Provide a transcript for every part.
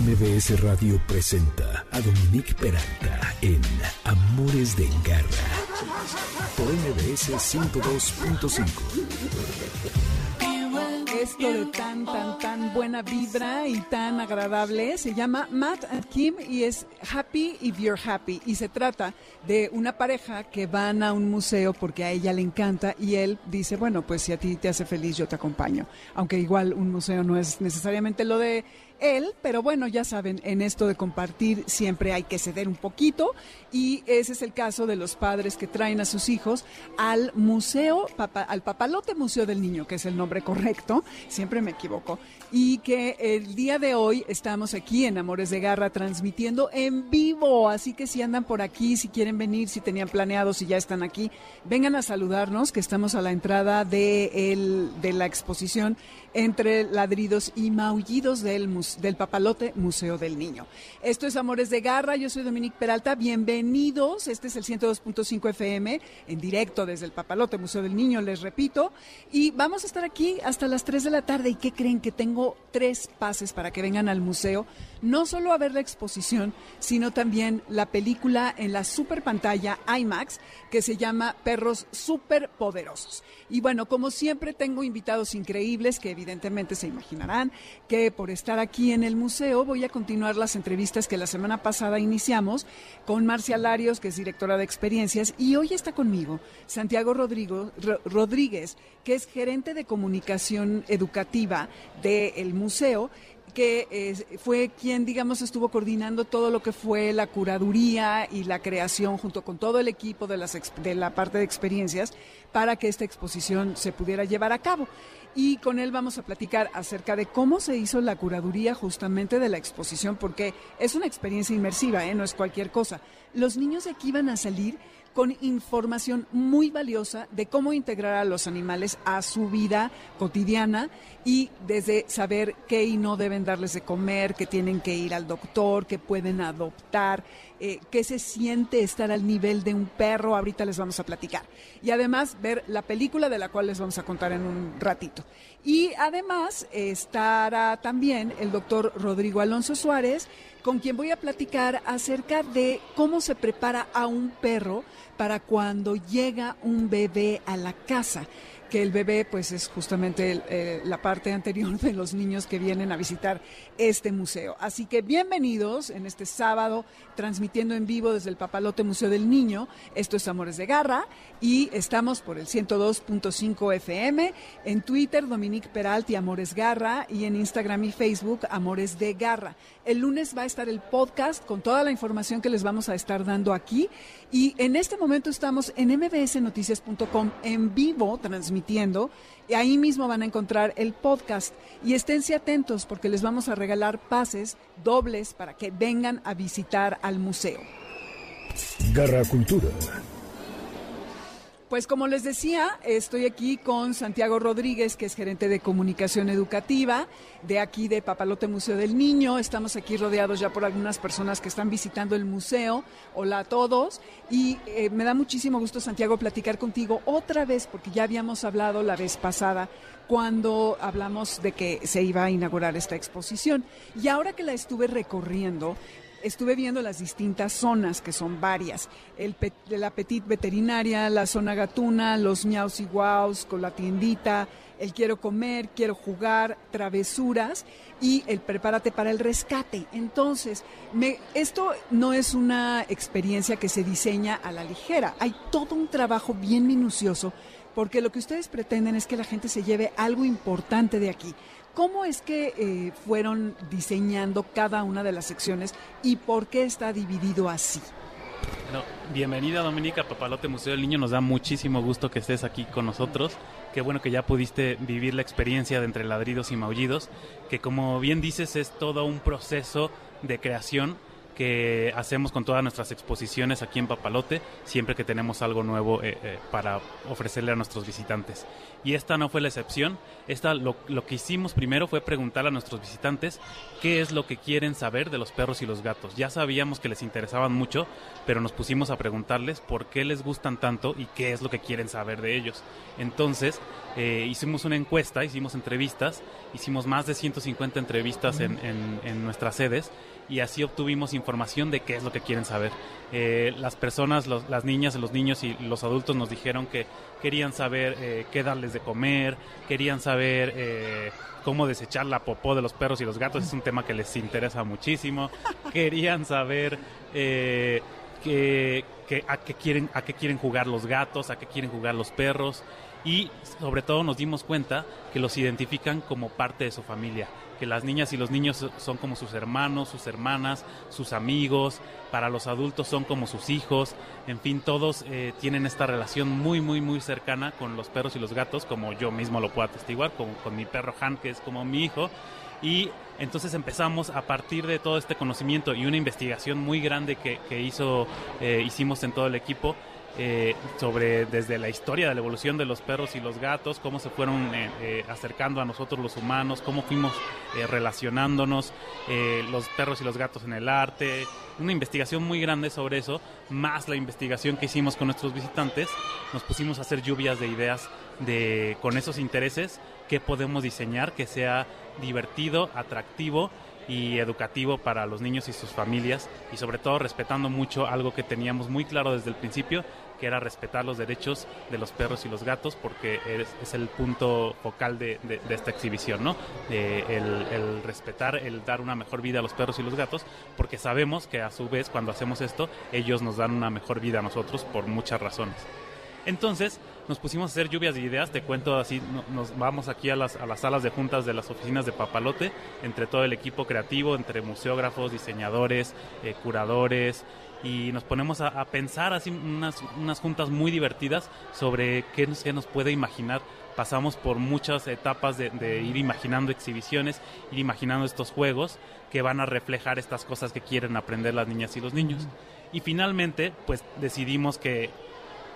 MBS Radio presenta a Dominique Peralta en Amores de Garra por MBS 102.5 esto de tan, tan, tan buena vibra y tan agradable se llama Matt and Kim y es Happy If You're Happy. Y se trata de una pareja que van a un museo porque a ella le encanta y él dice, bueno, pues si a ti te hace feliz yo te acompaño. Aunque igual un museo no es necesariamente lo de él, pero bueno, ya saben, en esto de compartir siempre hay que ceder un poquito y ese es el caso de los padres que traen a sus hijos al museo, al Papalote Museo del Niño, que es el nombre correcto, siempre me equivoco, y que el día de hoy estamos aquí en Amores de Garra transmitiendo en vivo, así que si andan por aquí, si quieren venir, si tenían planeado, si ya están aquí, vengan a saludarnos, que estamos a la entrada de, el, de la exposición entre ladridos y maullidos del, del Papalote Museo del Niño. Esto es Amores de Garra, yo soy Dominique Peralta, bienvenidos, este es el 102.5 FM, en directo desde el Papalote Museo del Niño, les repito, y vamos a estar aquí hasta las 3 de la tarde, ¿y qué creen? Que tengo tres pases para que vengan al museo, no solo a ver la exposición, sino también la película en la super pantalla IMAX, que se llama Perros Superpoderosos. Y bueno, como siempre tengo invitados increíbles que evidentemente se imaginarán que por estar aquí en el museo voy a continuar las entrevistas que la semana pasada iniciamos con Marcia Larios, que es directora de experiencias, y hoy está conmigo Santiago Rodríguez, que es gerente de comunicación educativa del museo que fue quien, digamos, estuvo coordinando todo lo que fue la curaduría y la creación junto con todo el equipo de, las, de la parte de experiencias para que esta exposición se pudiera llevar a cabo y con él vamos a platicar acerca de cómo se hizo la curaduría justamente de la exposición, porque es una experiencia inmersiva, ¿eh? no es cualquier cosa. Los niños de aquí van a salir con información muy valiosa de cómo integrar a los animales a su vida cotidiana y desde saber qué y no deben darles de comer, que tienen que ir al doctor, que pueden adoptar, eh, qué se siente estar al nivel de un perro, ahorita les vamos a platicar. Y además ver la película de la cual les vamos a contar en un ratito. Y además estará también el doctor Rodrigo Alonso Suárez, con quien voy a platicar acerca de cómo se prepara a un perro para cuando llega un bebé a la casa que el bebé pues es justamente eh, la parte anterior de los niños que vienen a visitar este museo. Así que bienvenidos en este sábado transmitiendo en vivo desde el Papalote Museo del Niño. Esto es Amores de Garra y estamos por el 102.5 FM, en Twitter Dominique Peralti Amores Garra y en Instagram y Facebook Amores de Garra. El lunes va a estar el podcast con toda la información que les vamos a estar dando aquí y en este momento estamos en mbsnoticias.com en vivo transmitiendo y ahí mismo van a encontrar el podcast. Y esténse atentos porque les vamos a regalar pases dobles para que vengan a visitar al museo. Garra Cultura. Pues como les decía, estoy aquí con Santiago Rodríguez, que es gerente de comunicación educativa de aquí de Papalote Museo del Niño. Estamos aquí rodeados ya por algunas personas que están visitando el museo. Hola a todos. Y eh, me da muchísimo gusto, Santiago, platicar contigo otra vez, porque ya habíamos hablado la vez pasada cuando hablamos de que se iba a inaugurar esta exposición. Y ahora que la estuve recorriendo, estuve viendo las distintas zonas, que son varias. El, la petit veterinaria, la zona gatuna, los miaus y guaus con la tiendita, el quiero comer, quiero jugar, travesuras y el prepárate para el rescate. Entonces, me, esto no es una experiencia que se diseña a la ligera. Hay todo un trabajo bien minucioso porque lo que ustedes pretenden es que la gente se lleve algo importante de aquí. ¿Cómo es que eh, fueron diseñando cada una de las secciones y por qué está dividido así? bienvenida Dominica Papalote Museo del Niño, nos da muchísimo gusto que estés aquí con nosotros. Qué bueno que ya pudiste vivir la experiencia de entre ladridos y maullidos, que como bien dices es todo un proceso de creación que hacemos con todas nuestras exposiciones aquí en Papalote, siempre que tenemos algo nuevo eh, eh, para ofrecerle a nuestros visitantes. Y esta no fue la excepción. Esta, lo, lo, que hicimos primero fue preguntar a nuestros visitantes qué es lo que quieren saber de los perros y los gatos. Ya sabíamos que les interesaban mucho, pero nos pusimos a preguntarles por qué les gustan tanto y qué es lo que quieren saber de ellos. Entonces, eh, hicimos una encuesta, hicimos entrevistas, hicimos más de 150 entrevistas en, en, en nuestras sedes y así obtuvimos información de qué es lo que quieren saber. Eh, las personas, los, las niñas, los niños y los adultos nos dijeron que querían saber eh, qué darles de comer, querían saber eh, cómo desechar la popó de los perros y los gatos, es un tema que les interesa muchísimo, querían saber que, que, a, qué quieren, a qué quieren jugar los gatos, a qué quieren jugar los perros. Y sobre todo nos dimos cuenta que los identifican como parte de su familia que las niñas y los niños son como sus hermanos, sus hermanas, sus amigos, para los adultos son como sus hijos, en fin, todos eh, tienen esta relación muy, muy, muy cercana con los perros y los gatos, como yo mismo lo puedo atestiguar, con, mi perro Han, que es como mi hijo, y entonces empezamos a partir de todo este conocimiento y una investigación muy grande que, que hizo, eh, hicimos en todo el equipo, eh, sobre desde la historia de la evolución de los perros y los gatos, cómo se fueron eh, eh, acercando a nosotros los humanos, cómo fuimos relacionándonos, los perros y los gatos en el arte, una investigación muy grande sobre eso, más la investigación que hicimos con nuestros visitantes, nos pusimos a hacer lluvias de ideas de con esos intereses, qué podemos diseñar que sea divertido, atractivo y educativo para los niños y sus familias. Y sobre todo respetando mucho algo que teníamos muy claro desde el principio era respetar los derechos de los perros y los gatos porque es, el punto focal de, esta exhibición, ¿no? Eh, el, respetar, el dar una mejor vida a los perros y los gatos porque sabemos que a su vez cuando hacemos esto ellos nos dan una mejor vida a nosotros por muchas razones. Entonces nos pusimos a hacer lluvias de ideas, te cuento así, nos vamos aquí a las, a las salas de juntas de las oficinas de Papalote, entre todo el equipo creativo, entre museógrafos, diseñadores, eh, curadores, y nos ponemos a, a pensar así unas, unas, juntas muy divertidas sobre qué, qué nos puede imaginar pasamos por muchas etapas de, de, ir imaginando exhibiciones, ir imaginando estos juegos que van a reflejar estas cosas que quieren aprender las niñas y los niños. Y finalmente, pues decidimos que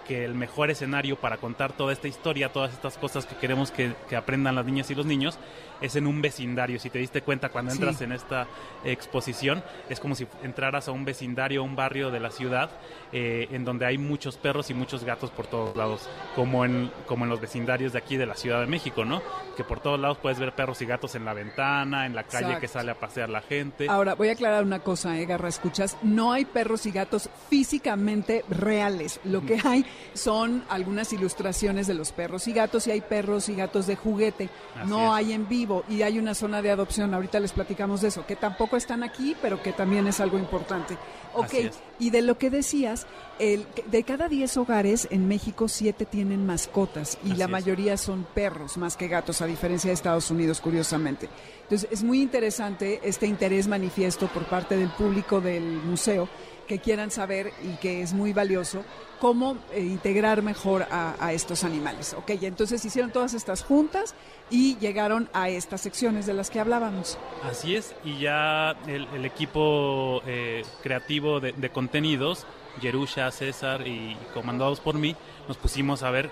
que el mejor escenario para contar toda esta historia, todas estas cosas que queremos que, que, aprendan las niñas y los niños, es en un vecindario. Si te diste cuenta cuando entras sí. en esta exposición, es como si entraras a un vecindario, a un barrio de la ciudad, eh, en donde hay muchos perros y muchos gatos por todos lados, como en, como en los vecindarios de aquí de la Ciudad de México, ¿no? Que por todos lados puedes ver perros y gatos en la ventana, en la calle Exacto. que sale a pasear la gente. Ahora, voy a aclarar una cosa, ¿eh, Garra? Escuchas, no hay perros y gatos físicamente reales. Lo que hay son algunas ilustraciones de los perros y gatos y hay perros y gatos de juguete. Así no es. hay en vivo y hay una zona de adopción. Ahorita les platicamos de eso, que tampoco están aquí, pero que también es algo importante. Ok, y de lo que decías, el, de cada 10 hogares en México, 7 tienen mascotas y Así la es. mayoría son perros más que gatos, a diferencia de Estados Unidos, curiosamente. Entonces, es muy interesante este interés manifiesto por parte del público del museo que quieran saber y que es muy valioso cómo eh, integrar mejor a, a, estos animales. Ok, entonces hicieron todas estas juntas y llegaron a estas secciones de las que hablábamos. Así es, y ya el, el equipo eh, creativo de, de contenidos, Yerusha, César y comandados por mí, nos pusimos a ver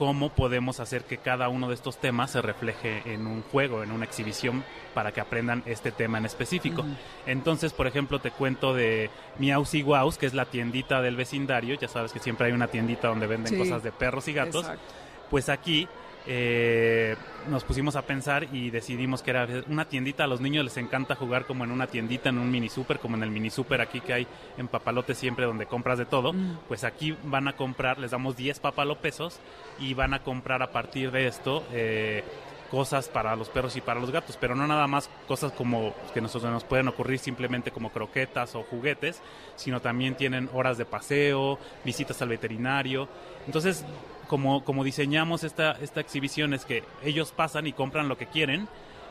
cómo podemos hacer que cada uno de estos temas se refleje en un juego, en una exhibición, para que aprendan este tema en específico. Uh -huh. Entonces, por ejemplo, te cuento de Miaus y Guaus, que es la tiendita del vecindario. Ya sabes que siempre hay una tiendita donde venden sí. cosas de perros y gatos. Exacto. Pues aquí eh, nos pusimos a pensar y decidimos que era una tiendita. A los niños les encanta jugar como en una tiendita, en un mini super, como en el mini super aquí que hay en Papalote siempre donde compras de todo. Mm. Pues aquí van a comprar, les damos 10 papalopesos y van a comprar a partir de esto. Eh, cosas para los perros y para los gatos, pero no nada más cosas como que nosotros nos pueden ocurrir simplemente como croquetas o juguetes, sino también tienen horas de paseo, visitas al veterinario. Entonces, como, diseñamos esta, exhibición es que ellos pasan y compran lo que quieren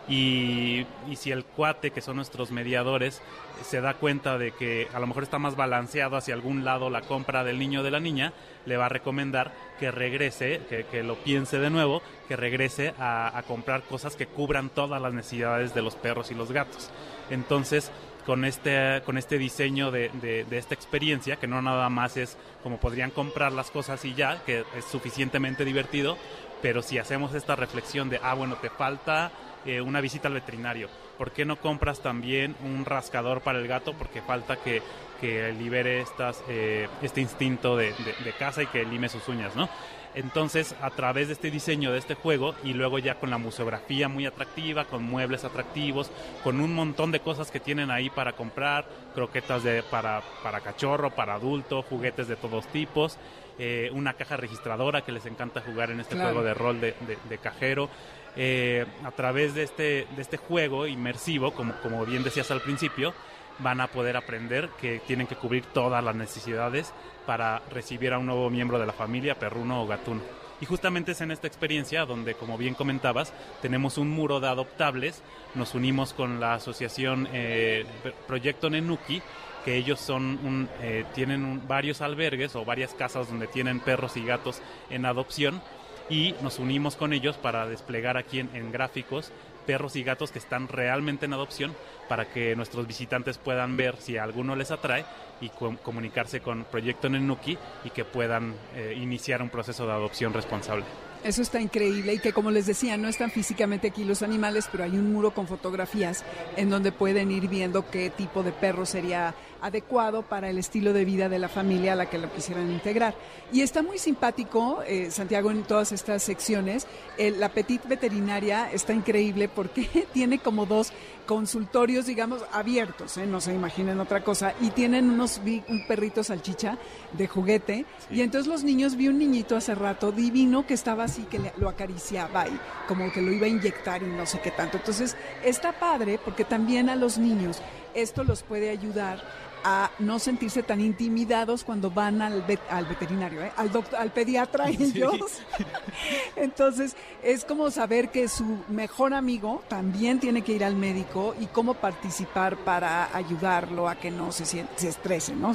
y, si el cuate, que son nuestros mediadores, se da cuenta de que a lo mejor está más balanceado hacia algún lado la compra del niño o de la niña, le va a recomendar que regrese, que, que lo piense de nuevo, que regrese a, a comprar cosas que cubran todas las necesidades de los perros y los gatos. Entonces, con este, con este diseño de, de, esta experiencia, que no nada más es como podrían comprar las cosas y ya, que es suficientemente divertido, pero si hacemos esta reflexión de, ah, bueno, te falta eh, una visita al veterinario, ¿por qué no compras también un rascador para el gato? Porque falta que, que libere estas, eh, este instinto de, de, de caza y que lime sus uñas, ¿no? Entonces, a través de este diseño de este juego y luego ya con la museografía muy atractiva, con muebles atractivos, con un montón de cosas que tienen ahí para comprar, croquetas de, para, para cachorro, para adulto, juguetes de todos tipos, eh, una caja registradora que les encanta jugar en este claro. juego de rol de, de, de cajero. Eh, a través de este, de este juego inmersivo, como, como bien decías al principio, van a poder aprender que tienen que cubrir todas las necesidades para recibir a un nuevo miembro de la familia, perruno o gatuno. Y justamente es en esta experiencia donde, como bien comentabas, tenemos un muro de adoptables, nos unimos con la asociación eh, Proyecto Nenuki, que ellos son un, eh, tienen un, varios albergues o varias casas donde tienen perros y gatos en adopción y nos unimos con ellos para desplegar aquí en, en gráficos perros y gatos que están realmente en adopción para que nuestros visitantes puedan ver si alguno les atrae y com comunicarse con Proyecto Nenuki y que puedan eh, iniciar un proceso de adopción responsable. Eso está increíble y que como les decía, no están físicamente aquí los animales, pero hay un muro con fotografías en donde pueden ir viendo qué tipo de perro sería adecuado para el estilo de vida de la familia a la que lo quisieran integrar. Y está muy simpático, eh, Santiago, en todas estas secciones. El, la Petit Veterinaria está increíble porque tiene como dos consultorios, digamos, abiertos, ¿eh? no se imaginen otra cosa, y tienen unos vi un perrito salchicha de juguete, sí. y entonces los niños, vi un niñito hace rato divino que estaba así, que le, lo acariciaba y como que lo iba a inyectar y no sé qué tanto. Entonces, está padre porque también a los niños esto los puede ayudar a no sentirse tan intimidados cuando van al, vet, al veterinario, ¿eh? al, doctor, al pediatra ellos. Entonces, es como saber que su mejor amigo también tiene que ir al médico y cómo participar para ayudarlo a que no se, se estrese, ¿no?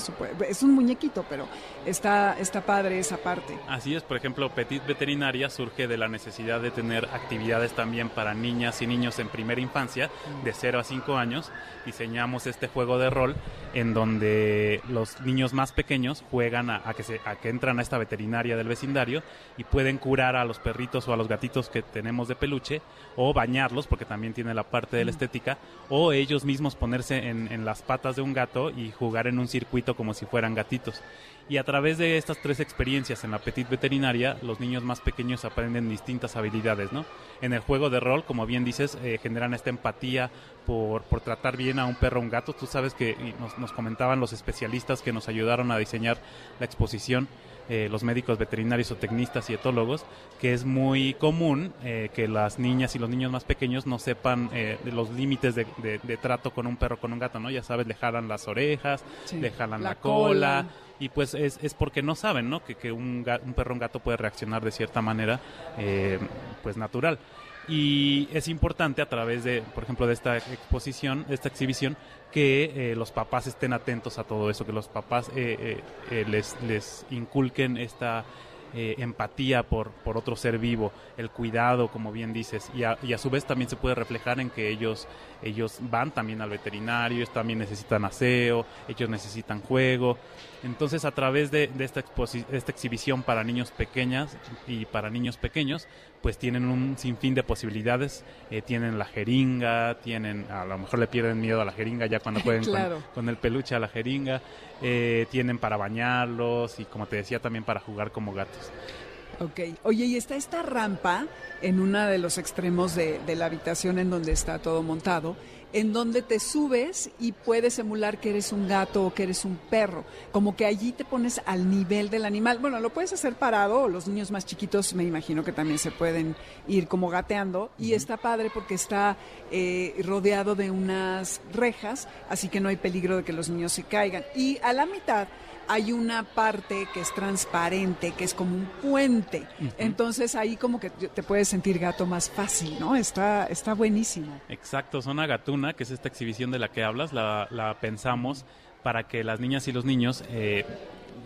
Es un muñequito, pero está, está padre esa parte. Así es, por ejemplo, Petit Veterinaria surge de la necesidad de tener actividades también para niñas y niños en primera infancia, de 0 a 5 años. Diseñamos este juego de rol en donde los niños más pequeños juegan a, a, que se, a que entran a esta veterinaria del vecindario y pueden curar a los perritos o a los gatitos que tenemos de peluche o bañarlos porque también tiene la parte de la estética o ellos mismos ponerse en, en las patas de un gato y jugar en un circuito como si fueran gatitos. Y a través de estas tres experiencias en la Petit Veterinaria, los niños más pequeños aprenden distintas habilidades, ¿no? En el juego de rol, como bien dices, eh, generan esta empatía por, por, tratar bien a un perro o un gato. Tú sabes que nos, nos, comentaban los especialistas que nos ayudaron a diseñar la exposición, eh, los médicos veterinarios o tecnistas y etólogos, que es muy común eh, que las niñas y los niños más pequeños no sepan eh, de los límites de, de, de, trato con un perro con un gato, ¿no? Ya sabes, le jalan las orejas, sí. le jalan la, la cola. cola y pues es, es, porque no saben ¿no? que, que un, un, perro o un gato puede reaccionar de cierta manera eh, pues natural y es importante a través de por ejemplo de esta exposición de esta exhibición que eh, los papás estén atentos a todo eso que los papás eh, eh les, les inculquen esta eh, empatía por, por otro ser vivo, el cuidado, como bien dices, y a, y a, su vez también se puede reflejar en que ellos, ellos van también al veterinario, ellos también necesitan aseo, ellos necesitan juego. Entonces, a través de, de esta, esta exhibición para niños pequeñas y para niños pequeños, pues tienen un sinfín de posibilidades. Eh, tienen la jeringa, tienen, a lo mejor le pierden miedo a la jeringa ya cuando pueden claro. con, con, el peluche a la jeringa. Eh, tienen para bañarlos y, como te decía, también para jugar como gatos. Ok, oye, y está esta rampa en uno de los extremos de, de la habitación en donde está todo montado en donde te subes y puedes emular que eres un gato o que eres un perro. Como que allí te pones al nivel del animal. Bueno, lo puedes hacer parado, o los niños más chiquitos me imagino que también se pueden ir como gateando. Y uh -huh. está padre porque está eh, rodeado de unas rejas, así que no hay peligro de que los niños se caigan. Y a la mitad hay una parte que es transparente, que es como un puente. Uh -huh. Entonces ahí como que te puedes sentir gato más fácil, ¿no? Está, está buenísimo. Exacto, Zona Gatuna, que es esta exhibición de la que hablas, la, la pensamos para que las niñas y los niños eh,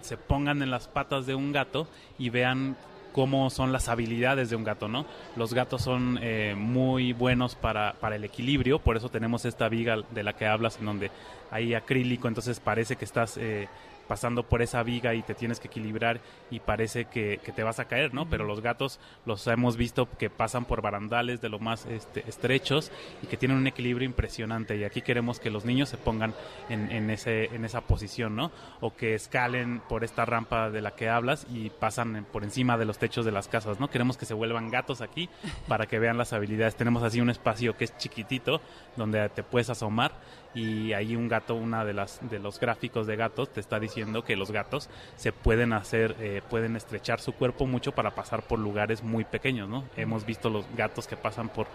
se pongan en las patas de un gato y vean cómo son las habilidades de un gato, ¿no? Los gatos son eh, muy buenos para, para el equilibrio, por eso tenemos esta viga de la que hablas en donde hay acrílico, entonces parece que estás eh, pasando por esa viga y te tienes que equilibrar y parece que, te vas a caer, ¿no? Pero los gatos los hemos visto que pasan por barandales de lo más este, estrechos y que tienen un equilibrio impresionante y aquí queremos que los niños se pongan en, ese, en esa posición, ¿no? O que escalen por esta rampa de la que hablas y pasan por encima de los techos de las casas, ¿no? Queremos que se vuelvan gatos aquí para que vean las habilidades. Tenemos así un espacio que es chiquitito donde te puedes asomar y ahí un gato, una de las de los gráficos de gatos te está diciendo que los gatos se pueden hacer, eh, pueden estrechar su cuerpo mucho para pasar por lugares muy pequeños, ¿no? Hemos visto los gatos que pasan por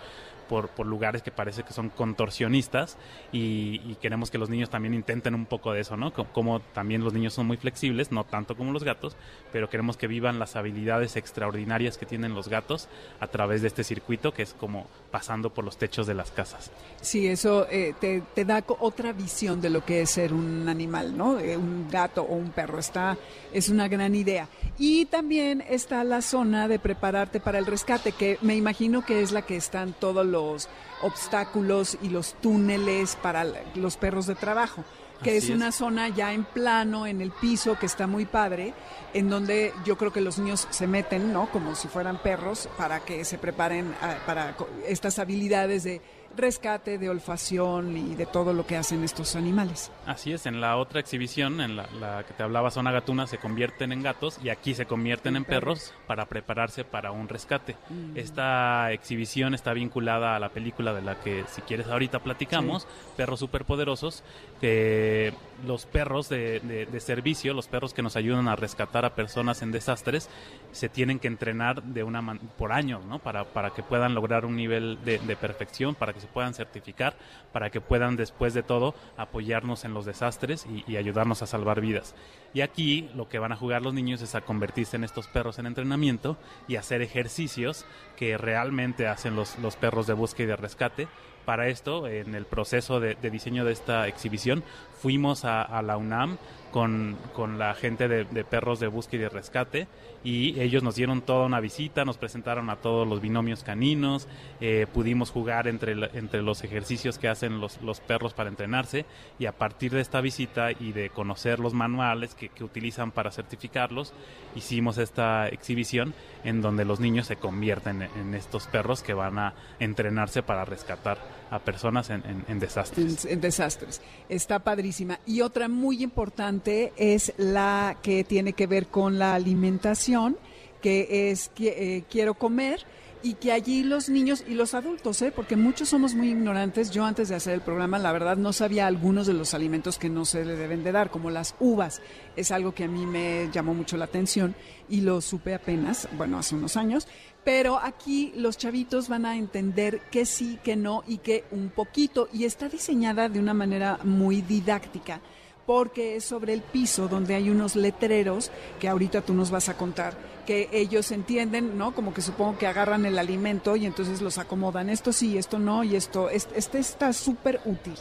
por, por lugares que parece que son contorsionistas y, queremos que los niños también intenten un poco de eso, ¿no? Como, también los niños son muy flexibles, no tanto como los gatos, pero queremos que vivan las habilidades extraordinarias que tienen los gatos a través de este circuito que es como pasando por los techos de las casas. Sí, eso eh, te, te, da otra visión de lo que es ser un animal, ¿no? Eh, un gato o un perro, está, es una gran idea. Y también está la zona de prepararte para el rescate, que me imagino que es la que están todos los obstáculos y los túneles para los perros de trabajo que es, una zona ya en plano, en el piso, que está muy padre, en donde yo creo que los niños se meten, ¿no? Como si fueran perros, para que se preparen ah, para estas habilidades de rescate, de olfacción y de todo lo que hacen estos animales. Así es, en la otra exhibición, en la, que te hablaba Zona Gatuna, se convierten en gatos y aquí se convierten en, perros, para prepararse para un rescate. Mm. Esta exhibición está vinculada a la película de la que, si quieres, ahorita platicamos, Perros Superpoderosos, que los perros de, servicio, los perros que nos ayudan a rescatar a personas en desastres, se tienen que entrenar de una por años, ¿no? Para, para que puedan lograr un nivel de, de perfección, para que se puedan certificar, para que puedan después de todo apoyarnos en los desastres y, ayudarnos a salvar vidas. Y aquí lo que van a jugar los niños es a convertirse en estos perros en entrenamiento y hacer ejercicios que realmente hacen los, los perros de búsqueda y de rescate para esto, en el proceso de, diseño de esta exhibición, fuimos a, la UNAM con, la gente de, perros de búsqueda y de rescate y ellos nos dieron toda una visita, nos presentaron a todos los binomios caninos, eh, pudimos jugar entre, entre los ejercicios que hacen los, los, perros para entrenarse y a partir de esta visita y de conocer los manuales que, utilizan para certificarlos, hicimos esta exhibición en donde los niños se convierten en estos perros que van a entrenarse para rescatar a personas en, desastres. En, desastres. Está padrísima. Y otra muy importante es la que tiene que ver con la alimentación, que es eh, quiero comer y que allí los niños y los adultos, ¿eh? porque muchos somos muy ignorantes. Yo antes de hacer el programa, la verdad, no sabía algunos de los alimentos que no se le deben de dar, como las uvas. Es algo que a mí me llamó mucho la atención y lo supe apenas, bueno, hace unos años. Pero aquí los chavitos van a entender que sí, que no y que un poquito. Y está diseñada de una manera muy didáctica porque es sobre el piso donde hay unos letreros que ahorita tú nos vas a contar, que ellos entienden, ¿no? Como que supongo que agarran el alimento y entonces los acomodan. Esto sí, esto no y esto, este está súper útil.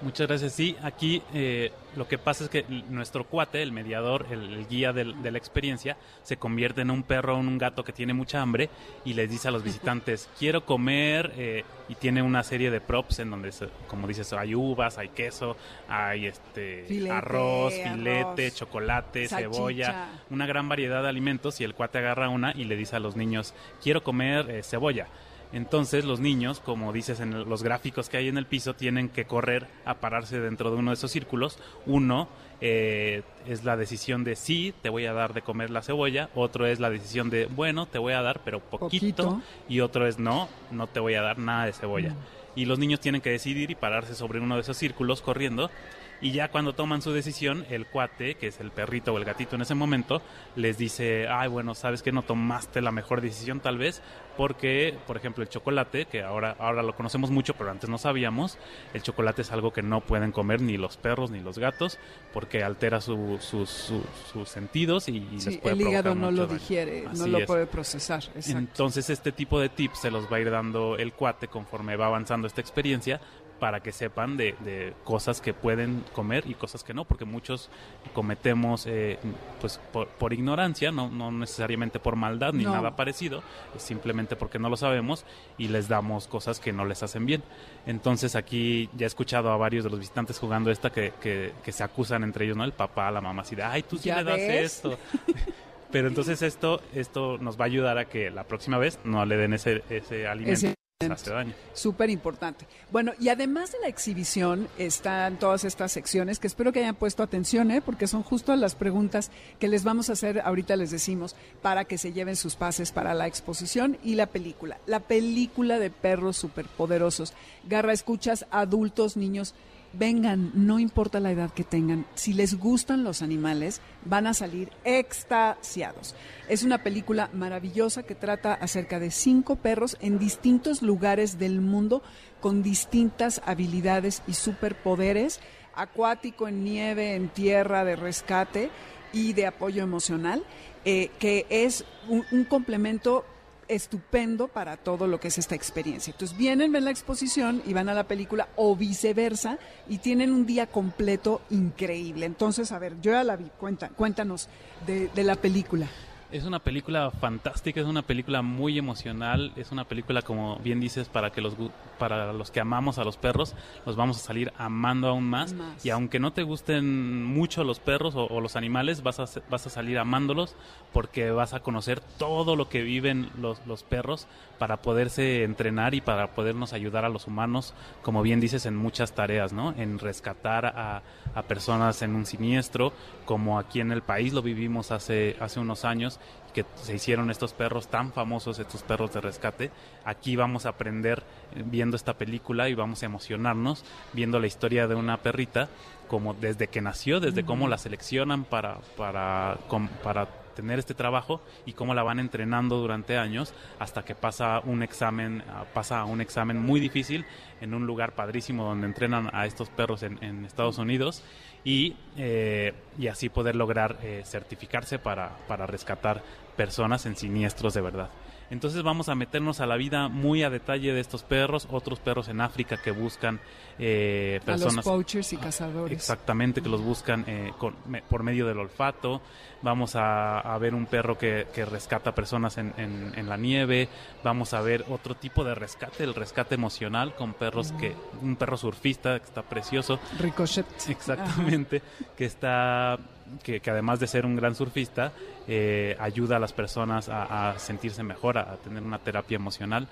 Muchas gracias. Sí, aquí eh, lo que pasa es que nuestro cuate, el mediador, el, guía de la experiencia, se convierte en un perro o en un gato que tiene mucha hambre y les dice a los visitantes, quiero comer, eh, y tiene una serie de props en donde, como dices, hay uvas, hay queso, hay este arroz, filete, chocolate, cebolla, una gran variedad de alimentos y el cuate agarra una y le dice a los niños, quiero comer eh, cebolla entonces los niños, como dices en los gráficos que hay en el piso, tienen que correr a pararse dentro de uno de esos círculos. Uno eh, es la decisión de sí, te voy a dar de comer la cebolla. Otro es la decisión de, bueno, te voy a dar, pero poquito. Y otro es no, no te voy a dar nada de cebolla. Mm. Y los niños tienen que decidir y pararse sobre uno de esos círculos corriendo y ya cuando toman su decisión, el cuate, que es el perrito o el gatito en ese momento, les dice, ay, bueno, sabes que no tomaste la mejor decisión tal vez, porque, por ejemplo, el chocolate, que ahora, ahora lo conocemos mucho, pero antes no sabíamos, el chocolate es algo que no pueden comer ni los perros ni los gatos, porque altera sus sentidos y, les puede el hígado no lo digiere, no lo puede procesar. Entonces, este tipo de tips se los va a ir dando el cuate conforme va avanzando esta experiencia para que sepan de, de, cosas que pueden comer y cosas que no, porque muchos cometemos eh, pues por, por, ignorancia, no, no necesariamente por maldad ni no. nada parecido, simplemente porque no lo sabemos y les damos cosas que no les hacen bien. Entonces aquí ya he escuchado a varios de los visitantes jugando esta que, que, que se acusan entre ellos, ¿no? El papá, la mamá, así de, ay, tú sí le das ves? esto. Pero entonces esto, esto nos va a ayudar a que la próxima vez no le den ese, ese alimento. Ese hace daño. Súper importante. Bueno, y además de la exhibición están todas estas secciones que espero que hayan puesto atención, ¿eh? porque son justo las preguntas que les vamos a hacer, ahorita les decimos, para que se lleven sus pases para la exposición y la película. La película de perros superpoderosos. Garra, escuchas, adultos, niños, vengan, no importa la edad que tengan, si les gustan los animales, van a salir extasiados. Es una película maravillosa que trata acerca de cinco perros en distintos lugares del mundo con distintas habilidades y superpoderes, acuático, en nieve, en tierra, de rescate y de apoyo emocional, eh, que es un, un complemento estupendo para todo lo que es esta experiencia. Entonces vienen, ven la exposición y van a la película o viceversa y tienen un día completo increíble. Entonces, a ver, yo ya la vi, Cuenta, cuéntanos de, de la película. Es una película fantástica, es una película muy emocional, es una película como bien dices para que los para los que amamos a los perros, los vamos a salir amando aún más, más. y aunque no te gusten mucho los perros o, o, los animales, vas a vas a salir amándolos porque vas a conocer todo lo que viven los, los perros para poderse entrenar y para podernos ayudar a los humanos, como bien dices, en muchas tareas, ¿no? En rescatar a, a personas en un siniestro, como aquí en el país lo vivimos hace hace unos años que se hicieron estos perros tan famosos, estos perros de rescate. Aquí vamos a aprender viendo esta película y vamos a emocionarnos viendo la historia de una perrita, como desde que nació, desde uh -huh. cómo la seleccionan para, para, para tener este trabajo y cómo la van entrenando durante años hasta que pasa un examen, pasa a un examen muy difícil en un lugar padrísimo donde entrenan a estos perros en, en Estados Unidos y, eh, y, así poder lograr eh, certificarse para, para rescatar personas en siniestros de verdad. Entonces vamos a meternos a la vida muy a detalle de estos perros, otros perros en África que buscan eh, personas. A los poachers y cazadores. Exactamente, que los buscan eh, con, me, por medio del olfato. Vamos a, a ver un perro que, que rescata personas en, en, en, la nieve. Vamos a ver otro tipo de rescate, el rescate emocional con perros que. Un perro surfista que está precioso. Ricochet. Exactamente, Ajá. que está que, que, además de ser un gran surfista, eh, ayuda a las personas a, a sentirse mejor, a, a, tener una terapia emocional.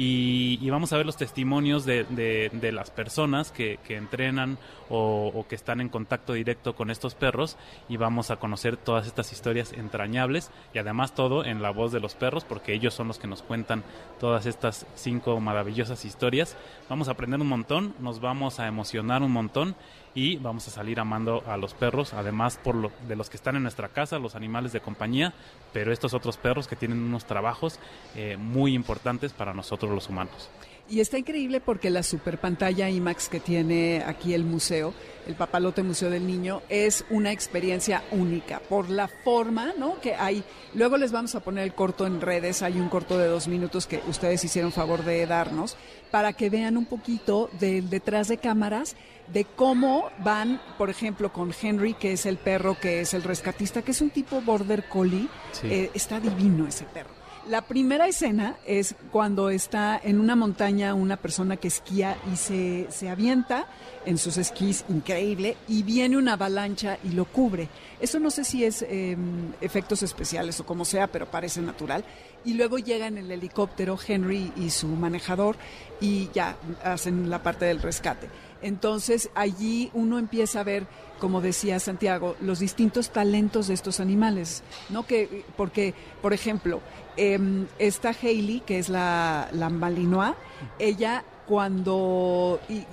Y, vamos a ver los testimonios de, de, las personas que, que entrenan o, que están en contacto directo con estos perros y vamos a conocer todas estas historias entrañables y además todo en la voz de los perros porque ellos son los que nos cuentan todas estas cinco maravillosas historias. Vamos a aprender un montón, nos vamos a emocionar un montón y vamos a salir amando a los perros, además por lo, de los que están en nuestra casa, los animales de compañía, pero estos otros perros que tienen unos trabajos eh, muy importantes para nosotros los humanos. Y está increíble porque la super pantalla IMAX que tiene aquí el museo, el Papalote Museo del Niño, es una experiencia única por la forma ¿no? que hay. Luego les vamos a poner el corto en redes, hay un corto de dos minutos que ustedes hicieron favor de darnos, para que vean un poquito del detrás de cámaras de cómo van, por ejemplo, con Henry, que es el perro que es el rescatista, que es un tipo border collie. Sí. Eh, está divino ese perro. La primera escena es cuando está en una montaña una persona que esquía y se, se, avienta en sus esquís increíble y viene una avalancha y lo cubre. Eso no sé si es eh, efectos especiales o como sea, pero parece natural. Y luego llega en el helicóptero Henry y su manejador y ya hacen la parte del rescate. Entonces allí uno empieza a ver, como decía Santiago, los distintos talentos de estos animales, ¿no? Que, porque, por ejemplo, eh, esta Hailey, que es la, la Malinois, ella cuando y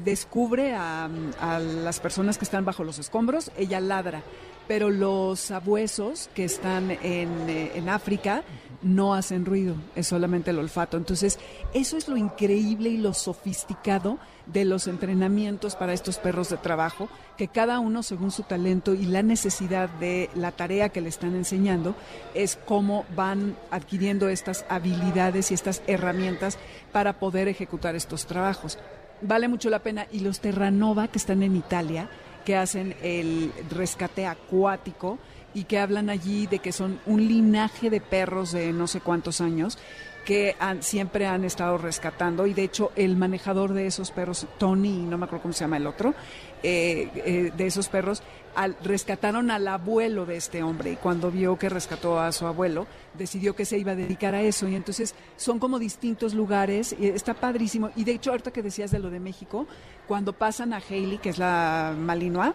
descubre a, a, las personas que están bajo los escombros, ella ladra. Pero los sabuesos que están en, eh, en África no hacen ruido, es solamente el olfato. Entonces, eso es lo increíble y lo sofisticado de los entrenamientos para estos perros de trabajo, que cada uno según su talento y la necesidad de la tarea que le están enseñando, es cómo van adquiriendo estas habilidades y estas herramientas para poder ejecutar estos trabajos. vale mucho la pena. Y los Terranova que están en Italia, que hacen el rescate acuático y que hablan allí de que son un linaje de perros de no sé cuántos años que siempre han estado rescatando. Y de hecho el manejador de esos perros, Tony, no me acuerdo cómo se llama el otro, eh, eh, de esos perros, al, rescataron al abuelo de este hombre. Y cuando vio que rescató a su abuelo, decidió que se iba a dedicar a eso. Y entonces son como distintos lugares y está padrísimo. Y de hecho ahorita que decías de lo de México, cuando pasan a Hailey, que es la Malinois,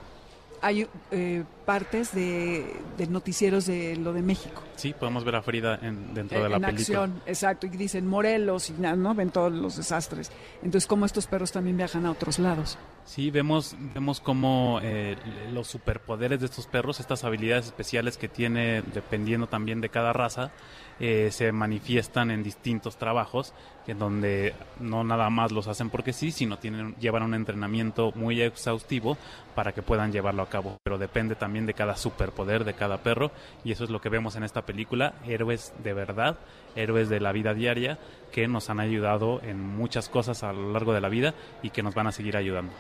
hay eh, partes de, noticieros de lo de México. Sí, podemos ver a Frida en, dentro de la en película. acción, exacto, y dicen Morelos y no ven todos los desastres. Entonces, cómo estos perros también viajan a otros lados. Sí, vemos, vemos cómo eh, los superpoderes de estos perros, estas habilidades especiales que tiene, dependiendo también de cada raza, eh, se manifiestan en distintos trabajos, en donde no nada más los hacen porque sí, sino tienen, llevan un entrenamiento muy exhaustivo para que puedan llevarlo a cabo. Pero depende también de cada superpoder de cada perro, y eso es lo que vemos en esta película, héroes de verdad, héroes de la vida diaria, que nos han ayudado en muchas cosas a lo largo de la vida y que nos van a seguir ayudando.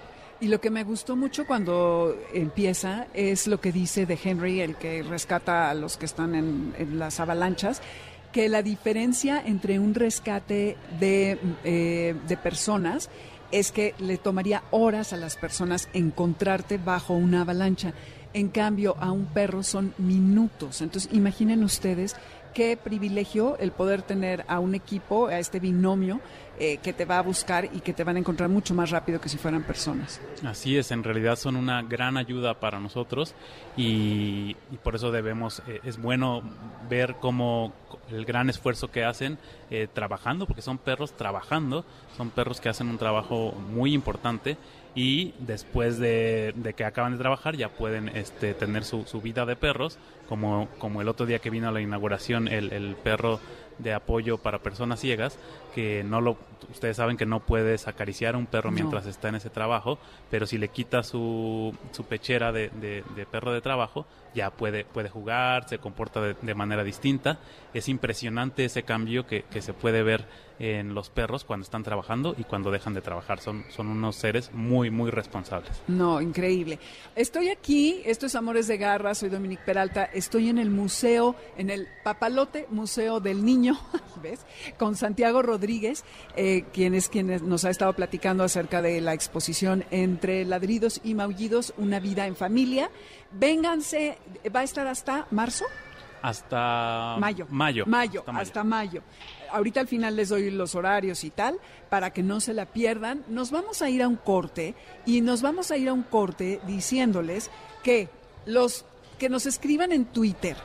Y lo que me gustó mucho cuando empieza es lo que dice de Henry, el que rescata a los que están en, en las avalanchas, que la diferencia entre un rescate de, eh, de personas es que le tomaría horas a las personas encontrarte bajo una avalancha. En cambio, a un perro son minutos. Entonces, imaginen ustedes qué privilegio el poder tener a un equipo, a este binomio, eh, que te va a buscar y que te van a encontrar mucho más rápido que si fueran personas. Así es, en realidad son una gran ayuda para nosotros y, por eso debemos, eh, es bueno ver cómo el gran esfuerzo que hacen eh, trabajando, porque son perros trabajando, son perros que hacen un trabajo muy importante y después de, que acaban de trabajar ya pueden este, tener su, su, vida de perros, como, como el otro día que vino a la inauguración el, el perro de apoyo para personas ciegas que no lo ustedes saben que no puedes acariciar a un perro mientras está en ese trabajo pero si le quita su, su pechera de, de, perro de trabajo ya puede puede jugar se comporta de, de manera distinta. Es impresionante ese cambio que, que se puede ver en los perros cuando están trabajando y cuando dejan de trabajar. Son, son unos seres muy, muy responsables. No, increíble. Estoy aquí, esto es Amores de Garra, soy Dominique Peralta, estoy en el museo, en el Papalote Museo del Niño, ¿ves? Con Santiago Rodríguez, eh, quien es quien nos ha estado platicando acerca de la exposición entre ladridos y maullidos, una vida en familia. Vénganse, ¿va a estar hasta marzo? Hasta mayo. Mayo. Mayo, hasta mayo. Ahorita al final les doy los horarios y tal, para que no se la pierdan. Nos vamos a ir a un corte y nos vamos a ir a un corte diciéndoles que los que nos escriban en Twitter,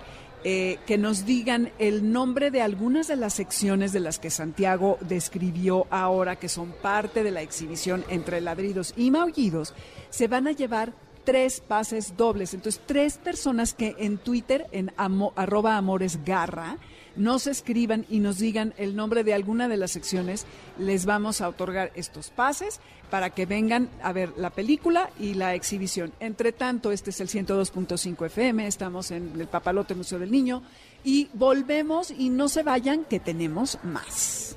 eh, que nos digan el nombre de algunas de las secciones de las que Santiago describió ahora, que son parte de la exhibición entre ladridos y maullidos, se van a llevar tres pases dobles. Entonces, tres personas que en Twitter, en arroba amoresgarra, nos escriban y nos digan el nombre de alguna de las secciones, les vamos a otorgar estos pases para que vengan a ver la película y la exhibición. Entre tanto, este es el 102.5 FM, estamos en el Papalote Museo del Niño y volvemos y no se vayan que tenemos más.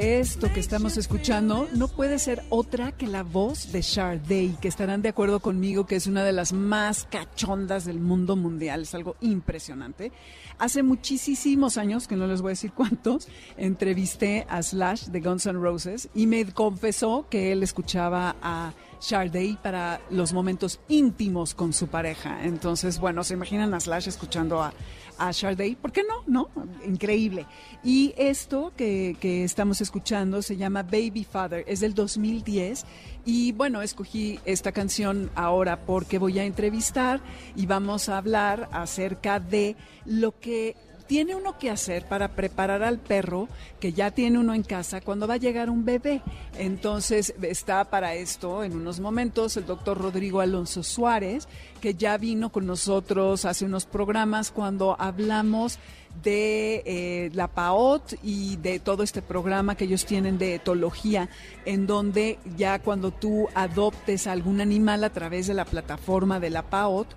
Esto que estamos escuchando no puede ser otra que la voz de Sharday, que estarán de acuerdo conmigo que es una de las más cachondas del mundo mundial, es algo impresionante. Hace muchísimos años, que no les voy a decir cuántos, entrevisté a Slash de Guns N' Roses y me confesó que él escuchaba a Sharday para los momentos íntimos con su pareja. Entonces, bueno, se imaginan a Slash escuchando a, a Sharday, ¿por qué no? ¿No? Increíble. Y esto que, que, estamos escuchando se llama Baby Father, es del 2010 y bueno, escogí esta canción ahora porque voy a entrevistar y vamos a hablar acerca de lo que tiene uno que hacer para preparar al perro que ya tiene uno en casa cuando va a llegar un bebé. Entonces está para esto en unos momentos el doctor Rodrigo Alonso Suárez, que ya vino con nosotros hace unos programas cuando hablamos de eh, la PAOT y de todo este programa que ellos tienen de etología, en donde ya cuando tú adoptes algún animal a través de la plataforma de la PAOT,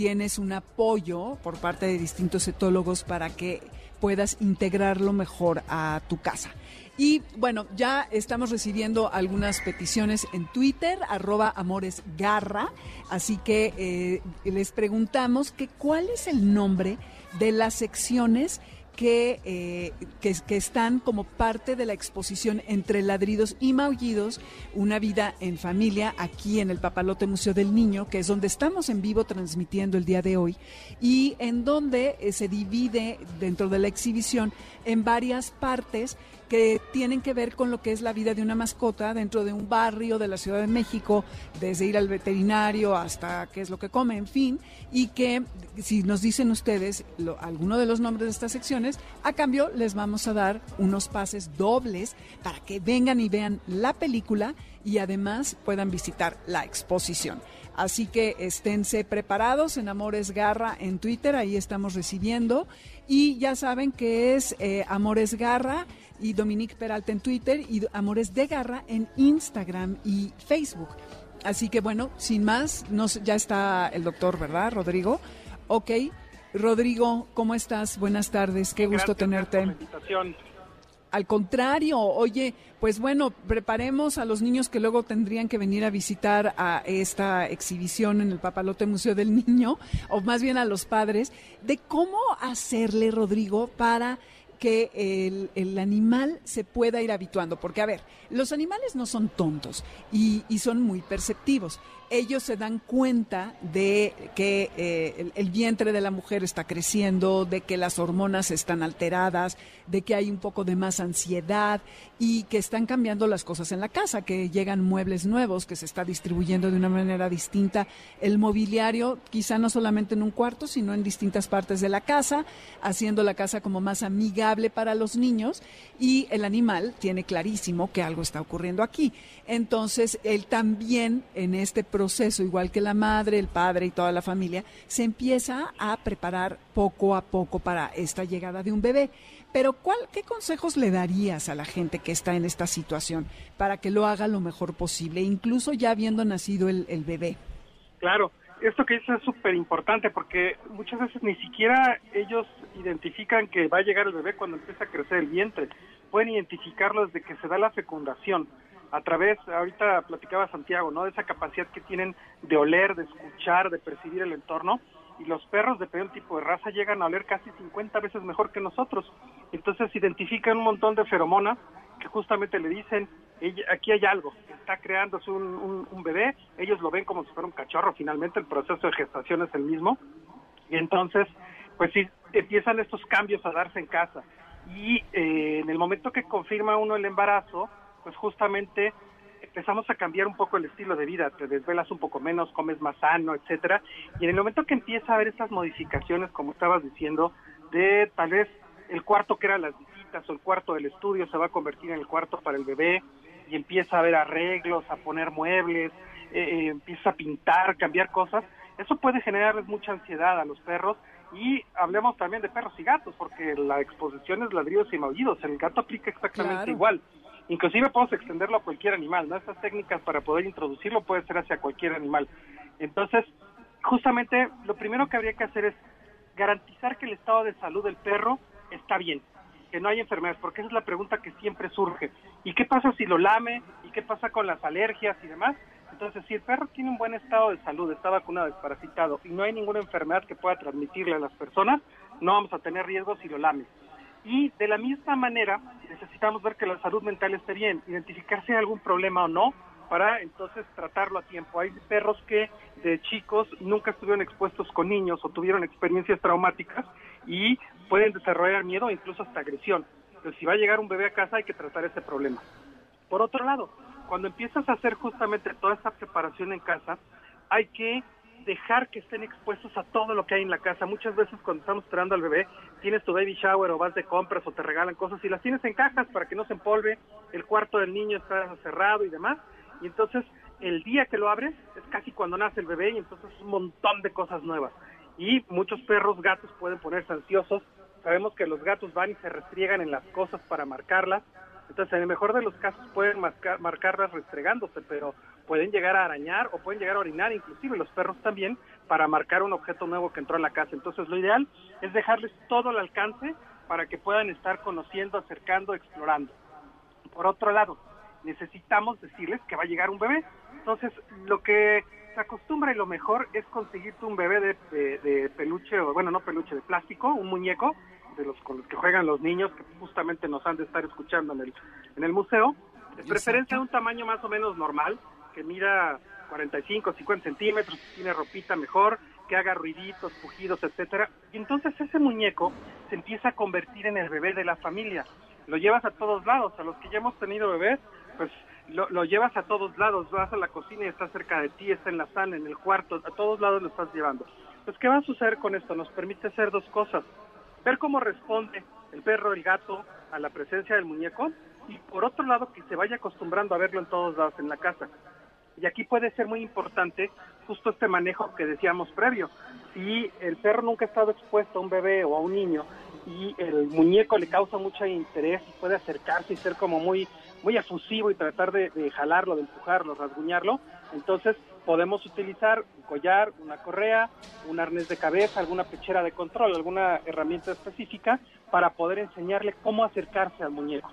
tienes un apoyo por parte de distintos etólogos para que puedas integrarlo mejor a tu casa. Y bueno, ya estamos recibiendo algunas peticiones en Twitter, arroba amoresgarra, así que eh, les preguntamos que cuál es el nombre de las secciones eh, que, que, están como parte de la exposición entre ladridos y maullidos, una vida en familia aquí en el Papalote Museo del Niño, que es donde estamos en vivo transmitiendo el día de hoy, y en donde eh, se divide dentro de la exhibición en varias partes que tienen que ver con lo que es la vida de una mascota dentro de un barrio de la Ciudad de México, desde ir al veterinario hasta qué es lo que come, en fin, y que si nos dicen ustedes alguno de los nombres de estas secciones, a cambio les vamos a dar unos pases dobles para que vengan y vean la película y además puedan visitar la exposición. Así que esténse preparados en Amores Garra en Twitter, ahí estamos recibiendo. Y ya saben que es eh, Amores Garra y Dominique Peralta en Twitter y Amores de Garra en Instagram y Facebook. Así que bueno, sin más, nos, ya está el doctor, ¿verdad, Rodrigo? Ok. Rodrigo, ¿cómo estás? Buenas tardes, qué gusto tenerte. Al contrario, oye, pues bueno, preparemos a los niños que luego tendrían que venir a visitar a esta exhibición en el Papalote Museo del Niño, o más bien a los padres, de cómo hacerle, Rodrigo, para que el, animal se pueda ir habituando. Porque, a ver, los animales no son tontos y son muy perceptivos ellos se dan cuenta de que eh, el, vientre de la mujer está creciendo, de que las hormonas están alteradas, de que hay un poco de más ansiedad y que están cambiando las cosas en la casa, que llegan muebles nuevos, que se está distribuyendo de una manera distinta el mobiliario, quizá no solamente en un cuarto, sino en distintas partes de la casa, haciendo la casa como más amigable para los niños y el animal tiene clarísimo que algo está ocurriendo aquí. Entonces, él también en este proceso proceso, igual que la madre, el padre y toda la familia, se empieza a preparar poco a poco para esta llegada de un bebé. Pero ¿cuál, ¿qué consejos le darías a la gente que está en esta situación para que lo haga lo mejor posible, incluso ya habiendo nacido el, bebé? Claro, esto que dices es súper importante porque muchas veces ni siquiera ellos identifican que va a llegar el bebé cuando empieza a crecer el vientre. Pueden identificarlo desde que se da la fecundación a través, ahorita platicaba Santiago, ¿no? De esa capacidad que tienen de oler, de escuchar, de percibir el entorno. Y los perros, dependiendo del tipo de raza, llegan a oler casi 50 veces mejor que nosotros. Entonces identifican un montón de feromonas que justamente le dicen, aquí hay algo, está creándose un, un, bebé, ellos lo ven como si fuera un cachorro, finalmente el proceso de gestación es el mismo. Y entonces, pues sí, empiezan estos cambios a darse en casa. Y eh, en el momento que confirma uno el embarazo, pues justamente empezamos a cambiar un poco el estilo de vida, te desvelas un poco menos, comes más sano, etcétera, y en el momento que empieza a haber esas modificaciones, como estabas diciendo, de tal vez el cuarto que era las visitas o el cuarto del estudio se va a convertir en el cuarto para el bebé y empieza a haber arreglos, a poner muebles, eh, eh, empieza a pintar, cambiar cosas, eso puede generarles mucha ansiedad a los perros. Y hablemos también de perros y gatos, porque la exposición es ladridos y maullidos, el gato aplica exactamente igual. Inclusive podemos extenderlo a cualquier animal, ¿no? Estas técnicas para poder introducirlo puede ser hacia cualquier animal. Entonces, justamente lo primero que habría que hacer es garantizar que el estado de salud del perro está bien, que no hay enfermedades, porque esa es la pregunta que siempre surge. ¿Y qué pasa si lo lame? ¿Y qué pasa con las alergias y demás? Entonces, si el perro tiene un buen estado de salud, está vacunado, desparasitado y no hay ninguna enfermedad que pueda transmitirle a las personas, no vamos a tener riesgos si lo lame. Y de la misma manera, necesitamos ver que la salud mental esté bien, identificar si hay algún problema o no, para entonces tratarlo a tiempo. Hay perros que de chicos nunca estuvieron expuestos con niños o tuvieron experiencias traumáticas y pueden desarrollar miedo o incluso hasta agresión. Entonces, si va a llegar un bebé a casa hay que tratar ese problema. Por otro lado, cuando empiezas a hacer justamente toda esta preparación en casa, hay que dejar que estén expuestos a todo lo que hay en la casa. Muchas veces cuando estamos esperando al bebé, tienes tu baby shower o vas de compras o te regalan cosas y las tienes en cajas para que no se empolve, el cuarto del niño está cerrado y demás. Y entonces el día que lo abres es casi cuando nace el bebé y entonces es un montón de cosas nuevas. Y muchos perros, gatos pueden ponerse ansiosos. Sabemos que los gatos van y se restriegan en las cosas para marcarlas. Entonces, en el mejor de los casos pueden marcar, marcarlas restregándose, pero pueden llegar a arañar o pueden llegar a orinar, inclusive los perros también, para marcar un objeto nuevo que entró en la casa. Entonces, lo ideal es dejarles todo al alcance para que puedan estar conociendo, acercando, explorando. Por otro lado, necesitamos decirles que va a llegar un bebé. Entonces, lo que se acostumbra y lo mejor es conseguirte un bebé de, de, peluche, o bueno, no peluche, de plástico, un muñeco, de los con los que juegan los niños, que justamente nos han de estar escuchando en el, en el museo, de preferencia de un tamaño más o menos normal, que mida 45, 50 centímetros, tiene ropita mejor, que haga ruiditos, pujidos, etcétera. Y entonces ese muñeco se empieza a convertir en el bebé de la familia. Lo llevas a todos lados, a los que ya hemos tenido bebés, pues lo, llevas a todos lados, vas a la cocina y está cerca de ti, está en la sala, en el cuarto, a todos lados lo estás llevando. Pues, ¿qué va a suceder con esto? Nos permite hacer dos cosas. Ver cómo responde el perro, el gato a la presencia del muñeco y por otro lado que se vaya acostumbrando a verlo en todos lados en la casa. Y aquí puede ser muy importante justo este manejo que decíamos previo. Si el perro nunca ha estado expuesto a un bebé o a un niño y el muñeco le causa mucho interés y puede acercarse y ser como muy muy efusivo y tratar de, jalarlo, de empujarlo, rasguñarlo, entonces podemos utilizar un collar, una correa, un arnés de cabeza, alguna pechera de control, alguna herramienta específica para poder enseñarle cómo acercarse al muñeco.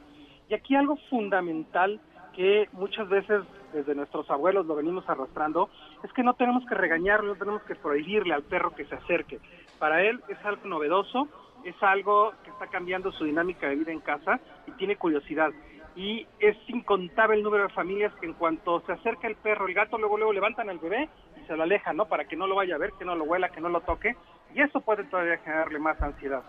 Y aquí algo fundamental que muchas veces desde nuestros abuelos lo venimos arrastrando, es que no tenemos que regañarlo, no tenemos que prohibirle al perro que se acerque. Para él es algo novedoso, es algo que está cambiando su dinámica de vida en casa y tiene curiosidad y es incontable el número de familias que en cuanto se acerca el perro, el gato, luego luego levantan al bebé y se lo alejan, ¿no? Para que no lo vaya a ver, que no lo huela, que no lo toque, y eso puede todavía generarle más ansiedad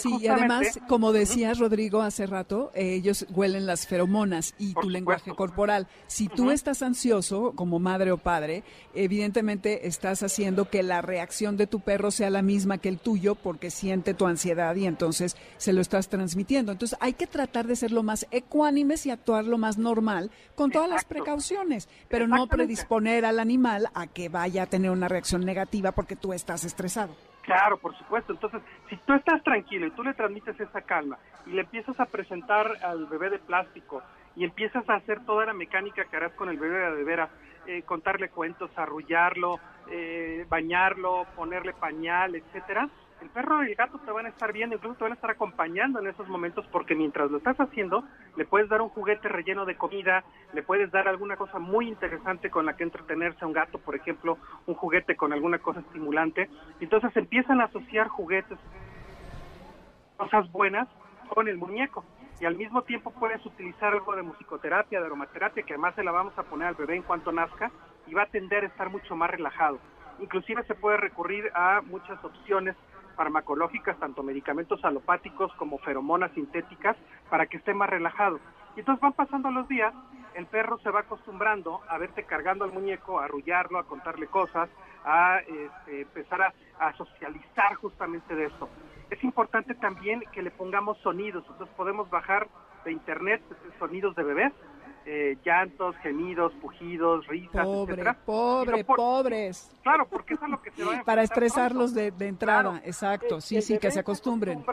sí, y además, como decías, Rodrigo, hace rato, ellos huelen las feromonas y tu lenguaje corporal. Si tú estás ansioso, como madre o padre, evidentemente estás haciendo que la reacción de tu perro sea la misma que el tuyo porque siente tu ansiedad y entonces se lo estás transmitiendo. Entonces hay que tratar de ser lo más ecuánimes y actuar lo más normal con todas las precauciones, pero no predisponer al animal a que vaya a tener una reacción negativa porque tú estás estresado. Claro, por supuesto. Entonces, si tú estás tranquilo y tú le transmites esa calma y le empiezas a presentar al bebé de plástico y empiezas a hacer toda la mecánica que harás con el bebé de veras, eh, contarle cuentos, arrullarlo, eh, bañarlo, ponerle pañal, etcétera, el perro y el gato te van a estar viendo, incluso te van a estar acompañando en esos momentos porque mientras lo estás haciendo, le puedes dar un juguete relleno de comida, le puedes dar alguna cosa muy interesante con la que entretenerse a un gato, por ejemplo, un juguete con alguna cosa estimulante. Entonces empiezan a asociar juguetes, cosas buenas con el muñeco. Y al mismo tiempo puedes utilizar algo de musicoterapia, de aromaterapia, que además se la vamos a poner al bebé en cuanto nazca y va a tender a estar mucho más relajado. Inclusive se puede recurrir a muchas opciones farmacológicas, tanto medicamentos alopáticos como feromonas sintéticas, para que esté más relajado. Y entonces van pasando los días, el perro se va acostumbrando a verte cargando al muñeco, a arrullarlo, a contarle cosas, a este, empezar a, socializar justamente de esto. Es importante también que le pongamos sonidos, entonces podemos bajar de internet sonidos de bebés eh, llantos, gemidos, pujidos, risas, Pobre, pobre, pobres. Claro, porque eso es lo que se va a Para estresarlos de, entrada, exacto, sí, sí, que se acostumbren.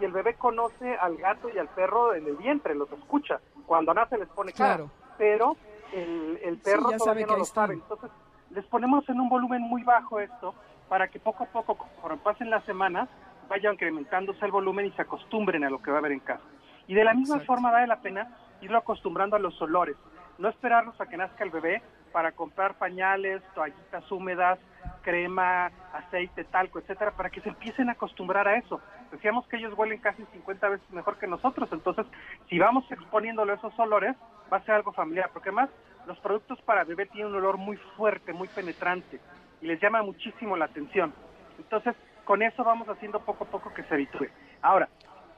y el bebé conoce al gato y al perro en el vientre, los escucha. Cuando nace les pone claro, pero el, el perro todavía no lo sabe. Entonces, les ponemos en un volumen muy bajo esto para que poco a poco, conforme pasen las semanas, vaya incrementándose el volumen y se acostumbren a lo que va a haber en casa. Y de la misma forma vale la pena irlo acostumbrando a los olores, no esperarnos a que nazca el bebé para comprar pañales, toallitas húmedas, crema, aceite, talco, etcétera, para que se empiecen a acostumbrar a eso. Decíamos que ellos huelen casi 50 veces mejor que nosotros, entonces si vamos exponiéndolo a esos olores, va a ser algo familiar, porque además los productos para bebé tienen un olor muy fuerte, muy penetrante y les llama muchísimo la atención. Entonces, con eso vamos haciendo poco a poco que se habitúe. Ahora,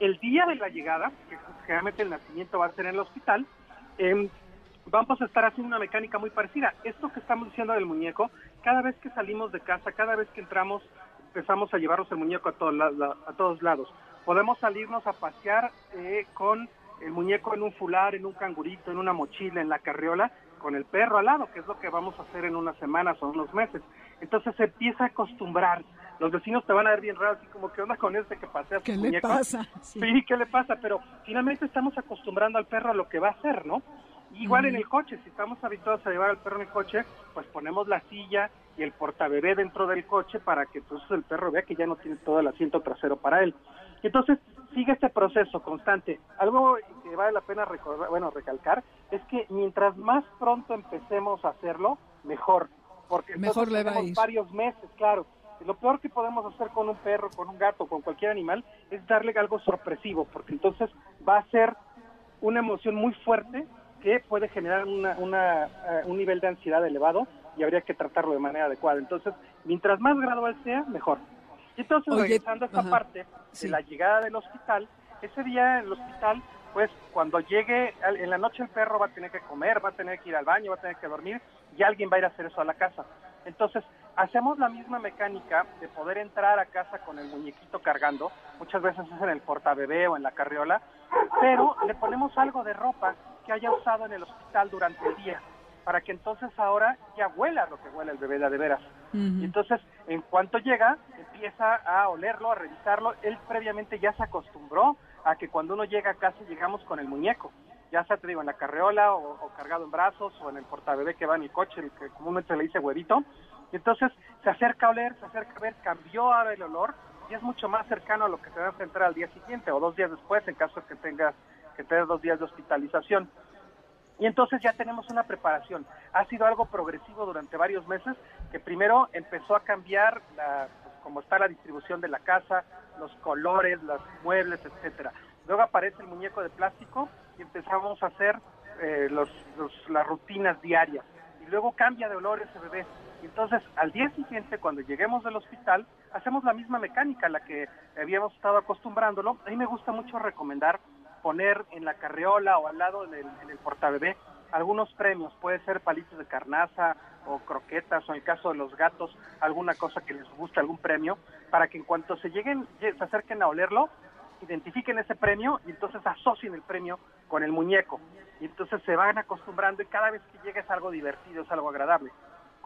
el día de la llegada, que generalmente el nacimiento va a ser en el hospital, em, vamos a estar haciendo una mecánica muy parecida. Esto que estamos diciendo del muñeco, cada vez que salimos de casa, cada vez que entramos, empezamos a llevarnos el muñeco a, a todos lados. Podemos salirnos a pasear eh, con el muñeco en un fular, en un cangurito, en una mochila, en la carriola, con el perro al lado, que es lo que vamos a hacer en unas semanas o unos meses. Entonces se empieza a acostumbrar. Los vecinos te van a ver bien raro, así como, ¿qué onda con este que pasea ¿Qué le pasa? Sí. ¿qué le pasa? Pero finalmente estamos acostumbrando al perro a lo que va a hacer, ¿no? Igual en el coche, si estamos habituados a llevar al perro en el coche, pues ponemos la silla y el portabebé dentro del coche para que entonces el perro vea que ya no tiene todo el asiento trasero para él. Entonces, sigue este proceso constante. Algo que vale la pena recordar, bueno, recalcar es que mientras más pronto empecemos a hacerlo, mejor. Porque mejor le va a ir. varios meses, claro. Lo peor que podemos hacer con un perro, con un gato, con cualquier animal, es darle algo sorpresivo, porque entonces va a ser una emoción muy fuerte que puede generar una, eh, un nivel de ansiedad elevado y habría que tratarlo de manera adecuada. Entonces, mientras más gradual sea, mejor. Y entonces, regresando a esta parte de la llegada del hospital, ese día en el hospital, pues cuando llegue, en la noche el perro va a tener que comer, va a tener que ir al baño, va a tener que dormir, y alguien va a ir a hacer eso a la casa. Entonces, hacemos la misma mecánica de poder entrar a casa con el muñequito cargando, muchas veces es en el portabebé o en la carriola, pero le ponemos algo de ropa que haya usado en el hospital durante el día, para que entonces ahora ya huela lo que huele el bebé de, de veras. Y entonces, en cuanto llega, empieza a olerlo, a revisarlo. Él previamente ya se acostumbró a que cuando uno llega a casa llegamos con el muñeco, ya sea, te digo, en la carreola o, cargado en brazos o en el portabebé que va en el coche, el que comúnmente le dice huevito. Y entonces se acerca a oler, se acerca a ver, cambió ahora el olor y es mucho más cercano a lo que te va a enfrentar al día siguiente o dos días después en caso de que tengas que tener dos días de hospitalización. Y entonces ya tenemos una preparación. Ha sido algo progresivo durante varios meses, que primero empezó a cambiar la, pues, cómo está la distribución de la casa, los colores, los muebles, etcétera. Luego aparece el muñeco de plástico y empezamos a hacer eh, los, las rutinas diarias. Y luego cambia de olor ese bebé. Entonces, al día siguiente, cuando lleguemos del hospital, hacemos la misma mecánica a la que habíamos estado acostumbrándolo. A mí me gusta mucho recomendar poner en la carriola o al lado del, en el portabebé algunos premios, puede ser palitos de carnaza o croquetas o en el caso de los gatos alguna cosa que les guste, algún premio, para que en cuanto se lleguen, se acerquen a olerlo, identifiquen ese premio y entonces asocien el premio con el muñeco. Y entonces se van acostumbrando y cada vez que llega es algo divertido, es algo agradable.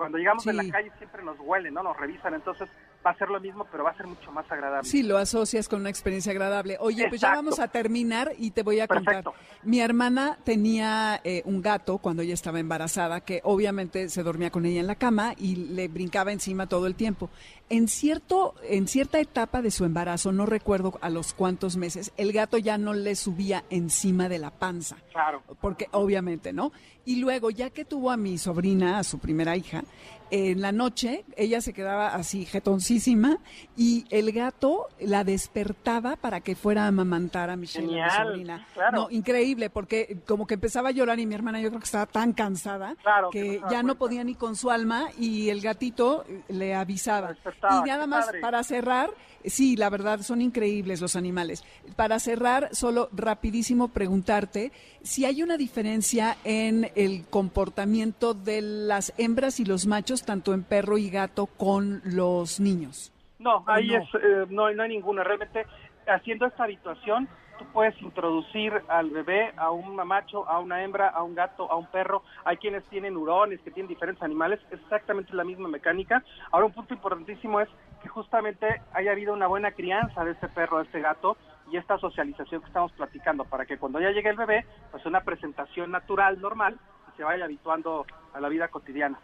Cuando llegamos en la calle siempre nos huelen, ¿no? Nos revisan, entonces va a ser lo mismo, pero va a ser mucho más agradable. Sí, lo asocias con una experiencia agradable. Oye, pues ya vamos a terminar y te voy a contar. Mi hermana tenía eh, un gato cuando ella estaba embarazada, que obviamente se dormía con ella en la cama y le brincaba encima todo el tiempo. En cierto, en cierta etapa de su embarazo, no recuerdo a los cuántos meses, el gato ya no le subía encima de la panza. Claro. Porque obviamente, ¿no? Y luego, ya que tuvo a mi sobrina, a su primera hija, en la noche ella se quedaba así jetoncísima y el gato la despertaba para que fuera a amamantar a Michelle, mi sobrina. No, increíble, porque como que empezaba a llorar y mi hermana yo creo que estaba tan cansada que, ya no podía ni con su alma y el gatito le avisaba. Y nada más para cerrar, Sí, la verdad, son increíbles los animales. Para cerrar, solo rapidísimo preguntarte si hay una diferencia en el comportamiento de las hembras y los machos, tanto en perro y gato, con los niños. No, ahí no? Es, eh, no, no hay ninguna. Realmente, haciendo esta habituación, tú puedes introducir al bebé a un macho, a una hembra, a un gato, a un perro. Hay quienes tienen hurones, que tienen diferentes animales. Es exactamente la misma mecánica. Ahora, un punto importantísimo es que justamente haya habido una buena crianza de este perro, de este gato, y esta socialización que estamos platicando, para que cuando ya llegue el bebé, pues una presentación natural, normal, y se vaya habituando a la vida cotidiana.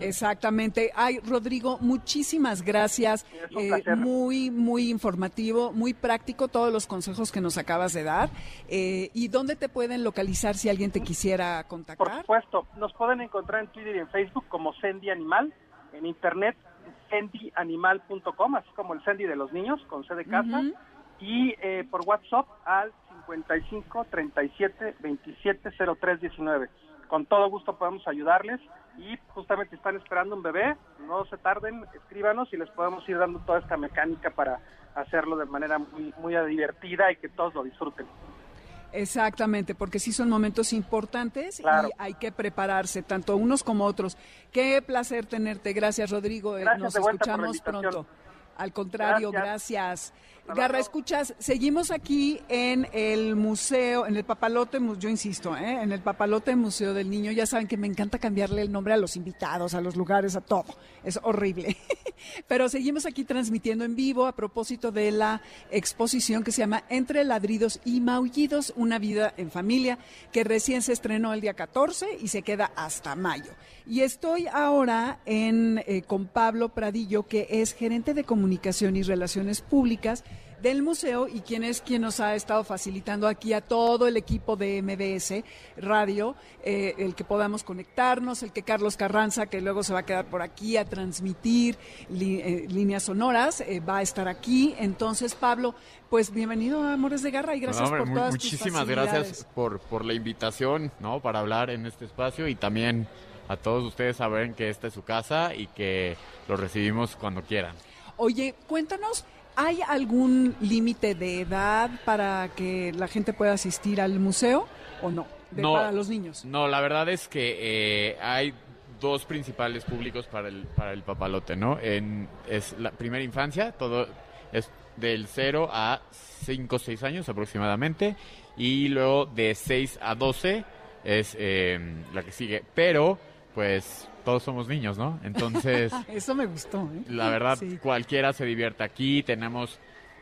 Exactamente. Ay, Rodrigo, muchísimas gracias. Eh, muy, muy informativo, muy práctico todos los consejos que nos acabas de dar. Eh, ¿Y dónde te pueden localizar si alguien te quisiera contactar? Por supuesto, nos pueden encontrar en Twitter y en Facebook como Sendy Animal, en Internet sendyanimal.com, así como el Sendy de los niños, con C de casa, y eh, por WhatsApp al 55 37 27 03 19 con todo gusto podemos ayudarles y justamente están esperando un bebé, no se tarden, escríbanos y les podemos ir dando toda esta mecánica para hacerlo de manera muy, muy divertida y que todos lo disfruten. Exactamente, porque sí son momentos importantes Claro. y hay que prepararse, tanto unos como otros. Qué placer tenerte. Gracias, Rodrigo. Gracias Nos escuchamos pronto. Al contrario, Gracias. gracias. Garra, escuchas, seguimos aquí en el museo, en el Papalote, yo insisto, ¿eh? en el Papalote Museo del Niño. Ya saben que me encanta cambiarle el nombre a los invitados, a los lugares, a todo. Es horrible. Pero seguimos aquí transmitiendo en vivo a propósito de la exposición que se llama Entre ladridos y maullidos, una vida en familia, que recién se estrenó el día 14 y se queda hasta mayo. Y estoy ahora en, eh, con Pablo Pradillo, que es gerente de comunicación y relaciones públicas del museo y quien es quien nos ha estado facilitando aquí a todo el equipo de MBS Radio, eh, el que podamos conectarnos, el que Carlos Carranza, que luego se va a quedar por aquí a transmitir li- eh, líneas sonoras, eh, va a estar aquí. Entonces, Pablo, pues bienvenido a Amores de Garra y gracias No, hombre, por todas tus muchísimas gracias por, por la invitación, ¿no? Para hablar en este espacio y también a todos ustedes saben que esta es su casa y que los recibimos cuando quieran. Oye, cuéntanos, ¿hay algún límite de edad para que la gente pueda asistir al museo o no? De- No. para los niños. No, la verdad es que eh, hay dos principales públicos para el, para el papalote, ¿no? En, es la primera infancia, todo es del 0 a 5 o 6 años aproximadamente, y luego de 6 a 12 es eh, la que sigue. Pero, pues, todos somos niños, ¿no? Entonces... Eso me gustó. ¿eh? La verdad, Sí. cualquiera se divierte aquí. Tenemos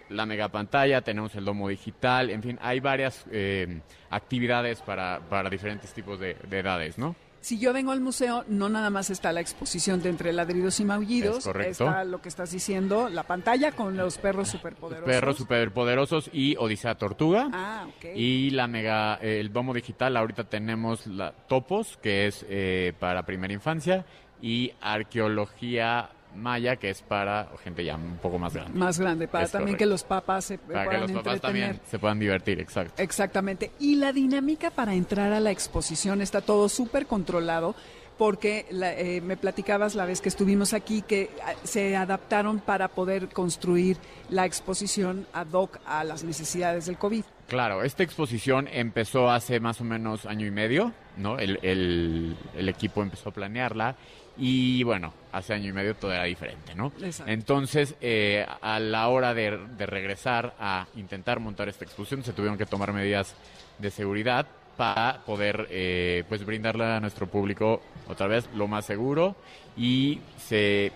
la mega pantalla, tenemos el domo digital, en fin, hay varias eh, actividades para, para diferentes tipos de, de edades, ¿no? Si yo vengo al museo, no nada más está la exposición de entre ladridos y maullidos, Es correcto. está lo que estás diciendo, la pantalla con los perros superpoderosos. Perros superpoderosos y Odisea Tortuga. Ah, ok. Y la mega, eh, el domo digital, ahorita tenemos la Topos, que es eh, para primera infancia, y Arqueología Maya, que es para gente ya un poco más grande. Más grande, para Es también correcto. que los papás se Para que puedan los papás entretener. también se puedan divertir, exacto. Exactamente. Y la dinámica para entrar a la exposición está todo súper controlado porque la- eh, me platicabas la vez que estuvimos aquí que ah, se adaptaron para poder construir la exposición ad hoc a las necesidades del COVID. Claro, esta exposición empezó hace más o menos año y medio, ¿no? El, el- el equipo empezó a planearla y bueno, hace año y medio todo era diferente, ¿no? Exacto. Entonces, eh, a la hora de, de regresar a intentar montar esta exposición, se tuvieron que tomar medidas de seguridad para poder pues pues brindarle a nuestro público otra vez lo más seguro y se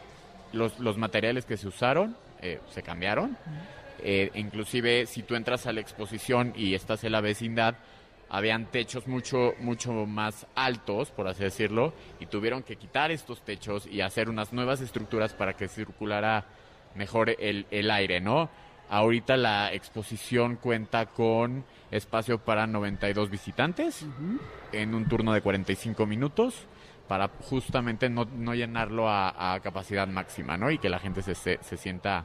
los, los materiales que se usaron eh, se cambiaron eh, inclusive si tú entras a la exposición y estás en la vecindad habían techos mucho mucho más altos por así decirlo y tuvieron que quitar estos techos y hacer unas nuevas estructuras para que circulara mejor el, el aire no ahorita la exposición cuenta con espacio para 92 visitantes en un turno de 45 minutos para justamente no, no llenarlo a, a capacidad máxima, ¿no? Y que la gente se, se, se sienta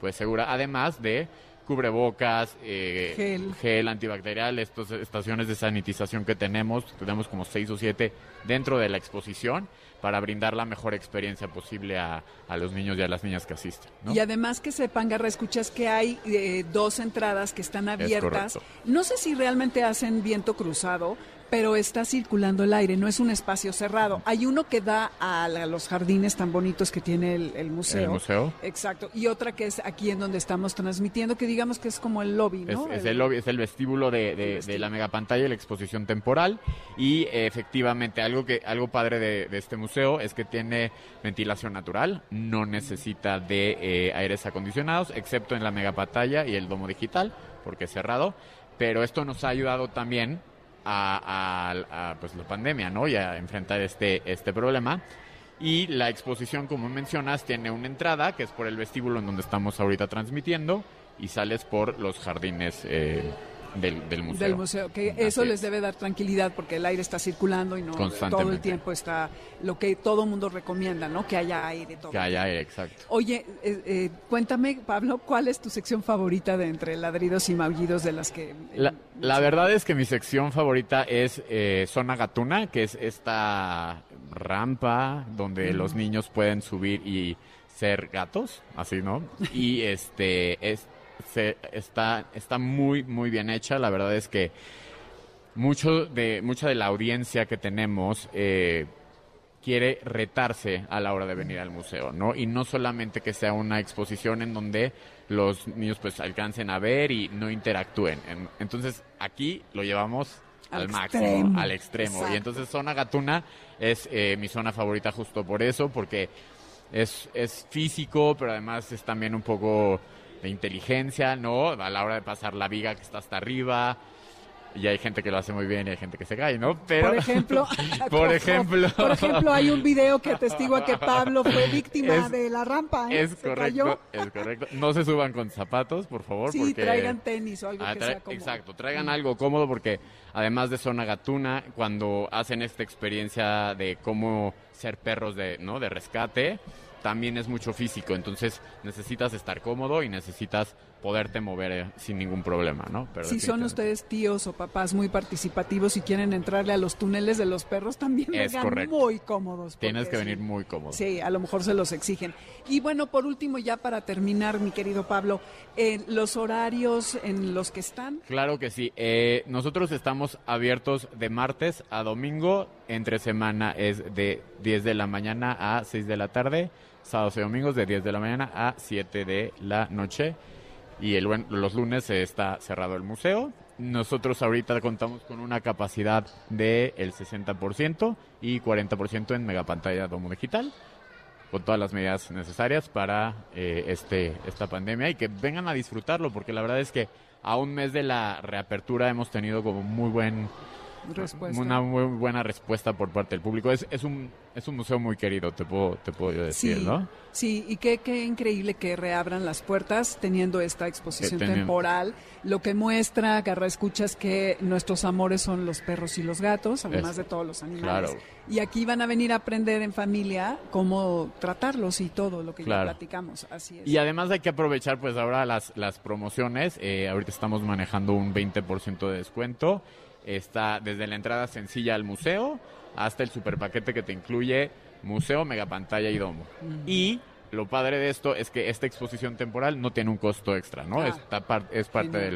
pues segura, además de cubrebocas, eh, Gel. gel antibacterial, estas estaciones de sanitización que tenemos, tenemos como seis o siete dentro de la exposición para brindar la mejor experiencia posible a, a los niños y a las niñas que asisten. ¿no? Y además que sepan, Garra, escuchas que hay eh, dos entradas que están abiertas. No sé si realmente hacen viento cruzado, pero está circulando el aire, no es un espacio cerrado. Hay uno que da a, la- los jardines tan bonitos que tiene el, el museo. El museo. Exacto. Y otra que es aquí en donde estamos transmitiendo, que digamos que es como el lobby, Es, ¿no? es el, lobby, es el vestíbulo de, de- de la megapantalla y la exposición temporal. Y eh, efectivamente, algo que algo padre de, de este museo es que tiene ventilación natural, no necesita de eh, aires acondicionados, excepto en la megapantalla y el domo digital, porque es cerrado. Pero esto nos ha ayudado también a, a- pues, la pandemia, ¿no? Y a enfrentar este, este problema. Y la exposición, como mencionas, tiene una entrada que es por el vestíbulo en donde estamos ahorita transmitiendo y sales por los jardines eh, del, del museo. Del museo, que Así eso les es. debe dar tranquilidad porque el aire está circulando y no todo el tiempo está lo que todo mundo recomienda, ¿no? Que haya aire todo. Que haya aire, exacto. Oye, eh, eh, cuéntame, Pablo, ¿cuál es tu sección favorita de entre ladridos y maullidos de las que... eh, La, la verdad es que mi sección favorita es eh, Zona Gatuna, que es esta rampa donde los niños pueden subir y ser gatos, así, ¿no? Y este es, se- está, está muy, muy bien hecha. La verdad es que mucho de, mucha de la audiencia que tenemos eh, quiere retarse a la hora de venir al museo, ¿no? Y no solamente que sea una exposición en donde los niños pues alcancen a ver y no interactúen. En- entonces aquí lo llevamos al, Al máximo, extremo. al extremo. Exacto. Y entonces zona Gatuna es eh, mi zona favorita justo por eso, porque es, es físico, pero además es también un poco de inteligencia, ¿no? A la hora de pasar la viga que está hasta arriba. Y hay gente que lo hace muy bien y hay gente que se cae, ¿no? Pero, Por ejemplo, por ejemplo, por ejemplo, hay un video que atestigua que Pablo fue víctima Es- de la rampa. ¿eh? es Se correcto, cayó. es correcto. No se suban con zapatos, por favor, Sí, porque traigan tenis o algo Ah, que sea como... Exacto, traigan algo cómodo porque además de zona gatuna, cuando hacen esta experiencia de cómo ser perros de, ¿no? de rescate, también es mucho físico, entonces necesitas estar cómodo y necesitas poderte mover eh, sin ningún problema, ¿no? Pero Si son ustedes tíos o papás muy participativos y quieren entrarle a los túneles de los perros, también Es correcto. muy cómodos. Tienes que venir muy cómodo. Sí, a lo mejor se los exigen. Y bueno, por último, ya para terminar, mi querido Pablo, eh, los horarios en los que están. Claro que sí. Eh, nosotros estamos abiertos de martes a domingo. Entre semana es de 10 de la mañana a 6 de la tarde. Sábados y domingos de 10 de la mañana a 7 de la noche. Y el, los lunes está cerrado el museo. Nosotros ahorita contamos con una capacidad del el 60% y 40% en megapantalla domo digital con todas las medidas necesarias para eh, este esta pandemia y que vengan a disfrutarlo porque la verdad es que a un mes de la reapertura hemos tenido como muy buen Respuesta. una muy buena respuesta por parte del público es, es un es un museo muy querido te puedo te puedo decir Sí, no sí, y qué, qué increíble que reabran las puertas teniendo esta exposición teniendo- temporal, lo que muestra, Garra Escuchas, que nuestros amores son los perros y los gatos, además Es- de todos los animales. claro. Y aquí van a venir a aprender en familia cómo tratarlos y todo lo que Claro. ya platicamos, así es. y además hay que aprovechar pues ahora las, las promociones. Eh, ahorita estamos manejando un 20% de descuento. Está desde la entrada sencilla al museo hasta el super paquete que te incluye museo, megapantalla y domo. Y lo padre de esto es que esta exposición temporal no tiene un costo extra, ¿no? Ah, Esta par- es parte genial.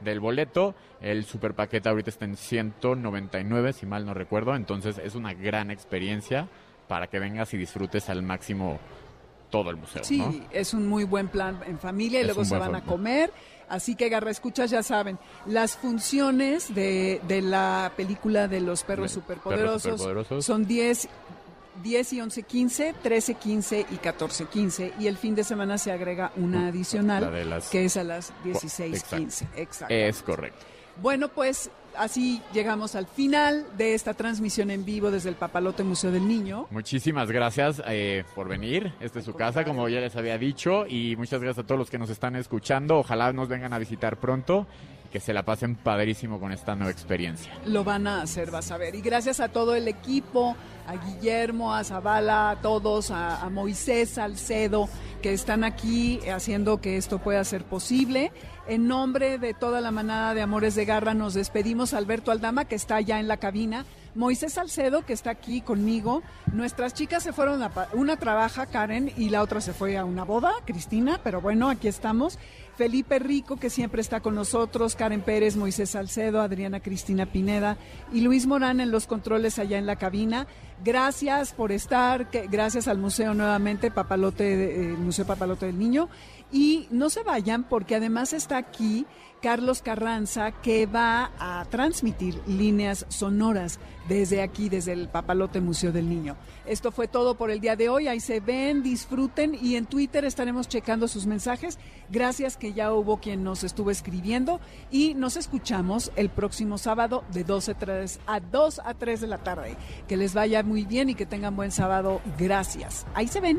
del, del boleto. El super paquete ahorita está en 199, si mal no recuerdo. Entonces es una gran experiencia para que vengas y disfrutes al máximo todo el museo, Sí, ¿no? es un muy buen plan en familia y Es luego se van a comer. Así que Garra Escuchas ya saben, las funciones de, de la película de los perros De superpoderosos, Perros Superpoderosos. son 10, 10 y 11, 15, 13, 15 y 14, 15. Y el fin de semana se agrega una La adicional las- que es a las 16, Exacto. 15. Exacto. Es correcto. Bueno, pues así llegamos al final de esta transmisión en vivo desde el Papalote Museo del Niño. Muchísimas gracias eh, por venir. Esta es su casa, como ya les había dicho. Y muchas gracias a todos los que nos están escuchando. Ojalá nos vengan a visitar pronto que se la pasen padrísimo con esta nueva experiencia. Lo van a hacer, vas a ver. Y gracias a todo el equipo, a Guillermo, a Zavala, a todos, a, a Moisés Salcedo, que están aquí haciendo que esto pueda ser posible. En nombre de toda la manada de Amores de Garra, nos despedimos. Alberto Aldama, que está ya en la cabina. Moisés Salcedo, que está aquí conmigo. Nuestras chicas se fueron a... Una trabaja, Karen, y la otra se fue a una boda, Cristina, pero bueno, aquí estamos. Felipe Rico, que siempre está con nosotros, Karen Pérez, Moisés Salcedo, Adriana Cristina Pineda y Luis Morán en los controles allá en la cabina. Gracias por estar, gracias al museo nuevamente, Papalote, eh, el Museo Papalote del Niño. Y no se vayan porque además está aquí Carlos Carranza que va a transmitir líneas sonoras desde aquí, desde el Papalote Museo del Niño. Esto fue todo por el día de hoy. Ahí se ven, disfruten y en Twitter estaremos checando sus mensajes. Gracias que ya hubo quien nos estuvo escribiendo y nos escuchamos el próximo sábado de 12 3 a 2 a 3 de la tarde. Que les vaya muy bien y que tengan buen sábado. Gracias. Ahí se ven.